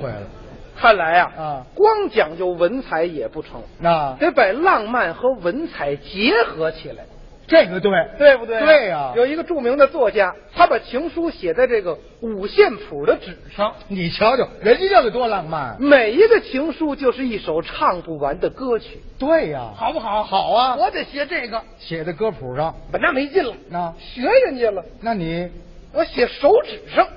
看来呀、啊光讲究文采也不成，那得把浪漫和文采结合起来，这个对，对不对？对呀有一个著名的作家，他把情书写在这个五线谱的纸上，你瞧瞧，人家这个多浪漫。每一个情书就是一首唱不完的歌曲，对呀、好不好？好啊，我得写这个，写在歌谱上。本那没劲了，那。学人家了，那你？我写手指上，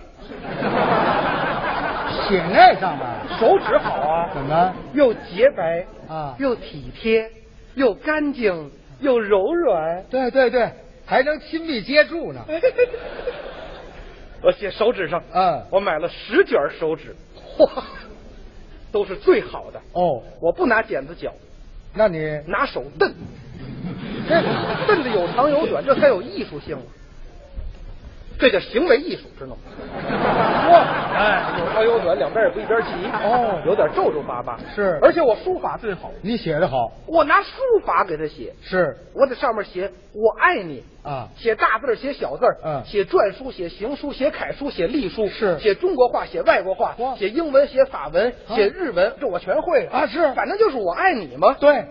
写那上面。手指好啊，怎么？又洁白啊？又体贴，又干净，又柔软。对对对，还能亲密接触呢。我写手指上，嗯，我买了十卷手指，嚯，都是最好的。哦，我不拿剪子绞，那你拿手蹬，这蹬的有长有短，这才有艺术性啊。这叫行为艺术，知道吗？哇，哎，有长有短，两边也不一边齐，哦有点皱皱巴巴。是而且我书法最好，你写的好，我拿书法给他写，是我在上面写“我爱你”，啊，写大字儿写小字儿，嗯写篆书，写行书，写楷书，写隶书，是写中国话，写外国话，写英文，写法文，啊写日文，这我全会啊是反正就是我爱你嘛。对，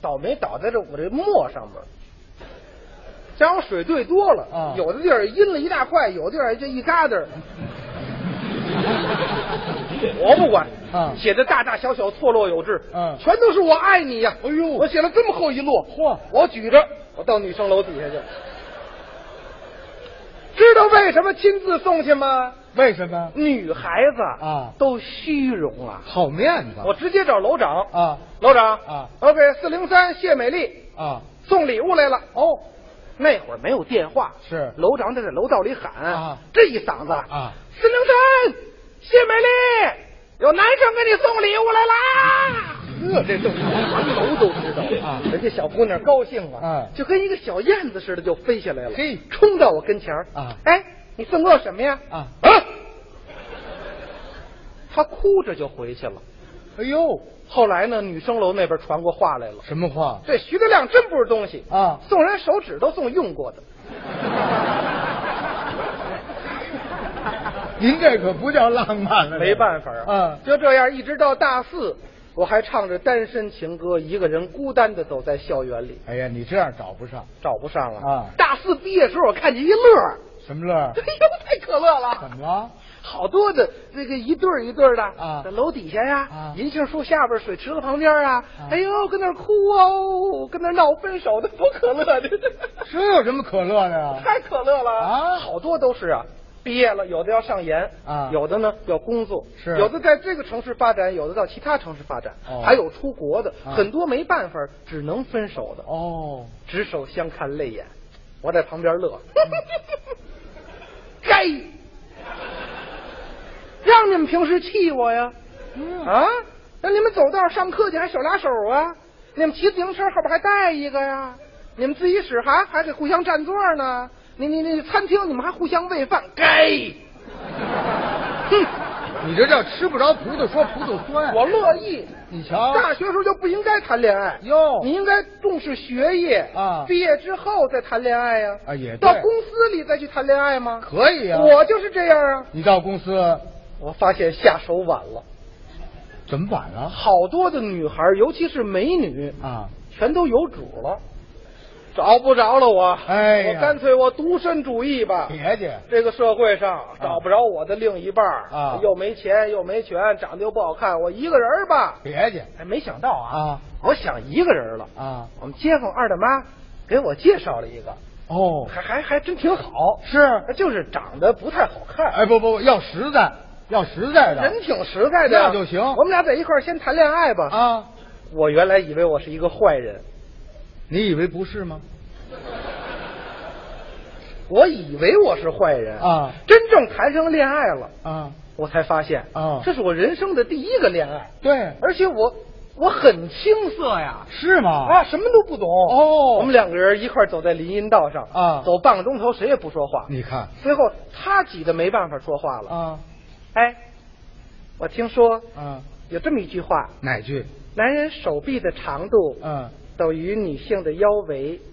倒霉倒在这我这墨上面，加上水兑多了啊有的地儿阴了一大块，有的地儿就一疙瘩儿。我不管，啊写的大大小小错落有致，嗯全都是我爱你呀、哎呦我写了这么厚一摞，嚯我举着，我到女生楼底下去。知道为什么亲自送去吗？为什么？女孩子啊都虚荣啊。好面子。我直接找楼长啊，楼长啊我给四零三谢美丽啊，送礼物来了。哦，那会儿没有电话，是楼长在这楼道里喊啊这一嗓子啊，孙中山谢美丽，有男生给你送礼物来啦。呵，这都全楼都知道啊人家小姑娘高兴啊，嗯就跟一个小燕子似的就飞下来了，嘿冲到我跟前儿啊哎，你送给我什么呀？啊啊！她哭着就回去了。哎呦，后来呢，女生楼那边传过话来了，什么话？这徐德亮真不是东西。啊？送人手指都送用过的。您这可不叫浪漫了，没办法啊，嗯就这样一直到大四，我还唱着单身情歌，一个人孤单的走在校园里，哎呀，你这样找不上，找不上了。啊。大四毕业时候，我看见一乐，什么乐哎？呦，太可乐了！怎么了？好多的这个一对儿一对儿的啊。在楼底下呀，啊。银杏树下边、水池子旁边啊，哎呦，跟那儿哭哦，跟那儿闹分手的，多可乐的！这有什么可乐的呀？太可乐了。啊？好多都是啊。毕业了，有的要上研啊。有的呢要工作，是。有的在这个城市发展，有的到其他城市发展，哦。还有出国的，啊。很多没办法，只能分手的，哦，执手相看泪眼，我在旁边乐，该，让你们平时气我呀，嗯啊，让你们走道上课去还手拉手啊，你们骑自行车后边还带一个呀，你们自习室还还得互相占座呢，你你你餐厅你们还互相喂饭，该，哼，你这叫吃不着葡萄说葡萄酸。我乐意。你瞧，大学时候就不应该谈恋爱哟你应该重视学业啊毕业之后再谈恋爱呀、啊也到公司里再去谈恋爱吗？可以啊、我就是这样啊。你到公司我发现下手晚了，怎么晚了？好多的女孩，尤其是美女，啊，全都有主了，找不着了我。哎我干脆我独身主义吧。别介，这个社会上找不着我的另一半啊。又没钱又没权，长得又不好看，我一个人儿吧。别介。哎，没想到啊，啊。我想一个人了。啊！我们街坊二大妈给我介绍了一个，哦，还还还真挺好，是，就是长得不太好看，哎，不不，要实在，要实在的。人挺实在的。呀，那就行。我们俩在一块儿先谈恋爱吧。啊！我原来以为我是一个坏人，你以为不是吗？我以为我是坏人。啊，真正谈上恋爱了，啊，我才发现啊。这是我人生的第一个恋爱，对，而且我我很青涩呀。是吗？啊，什么都不懂。哦。我们两个人一块儿走在林荫道上啊。走半个钟头，谁也不说话。你看。最后他挤得没办法说话了。啊哎，我听说嗯，有这么一句话：哪句？男人手臂的长度嗯，等于女性的腰围。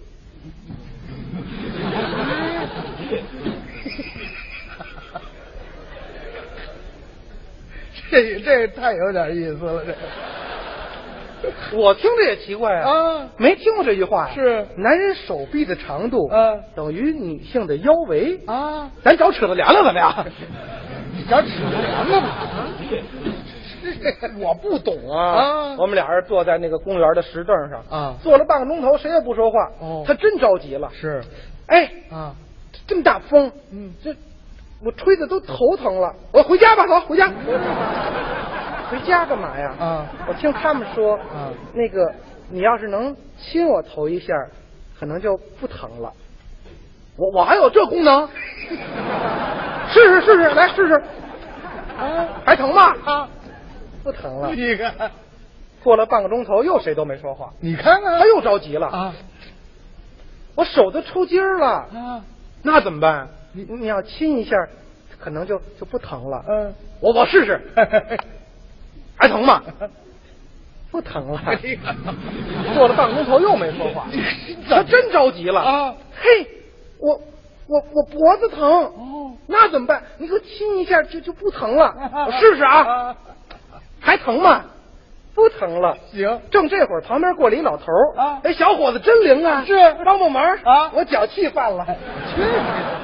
这这太有点意思了，这 我听着也奇怪啊，啊没听过这句话呀。是男人手臂的长度嗯等于女性的腰围。啊，咱找尺子量量怎么样？你找尺子量干嘛？我不懂啊啊我们俩人坐在那个公园的石凳上啊坐了半个钟头，谁也不说话。哦他真着急了。是哎，啊，这么大风，嗯，这我吹的都头疼了。我回家吧，走，回家。回家干嘛呀？啊我听他们说，啊那个你要是能亲我头一下，可能就不疼了。我我还有这功能？试试试试，来试试。啊，还疼吗？啊，不疼了。你看，过了半个钟头，又谁都没说话。你看看，他又着急了啊我手都抽筋儿了，啊，那怎么办？你你要亲一下，可能就就不疼了。嗯，我我试试，还疼吗？不疼了。哎过了半个钟头又没说话，他真着急了啊！嘿，我我我脖子疼，哦，那怎么办？你给我亲一下就就不疼了，啊我试试啊，还疼吗？不疼了。行，正这会儿，旁边过来一老头儿啊哎，小伙子真灵啊！是帮帮忙啊我脚气犯了。去你的！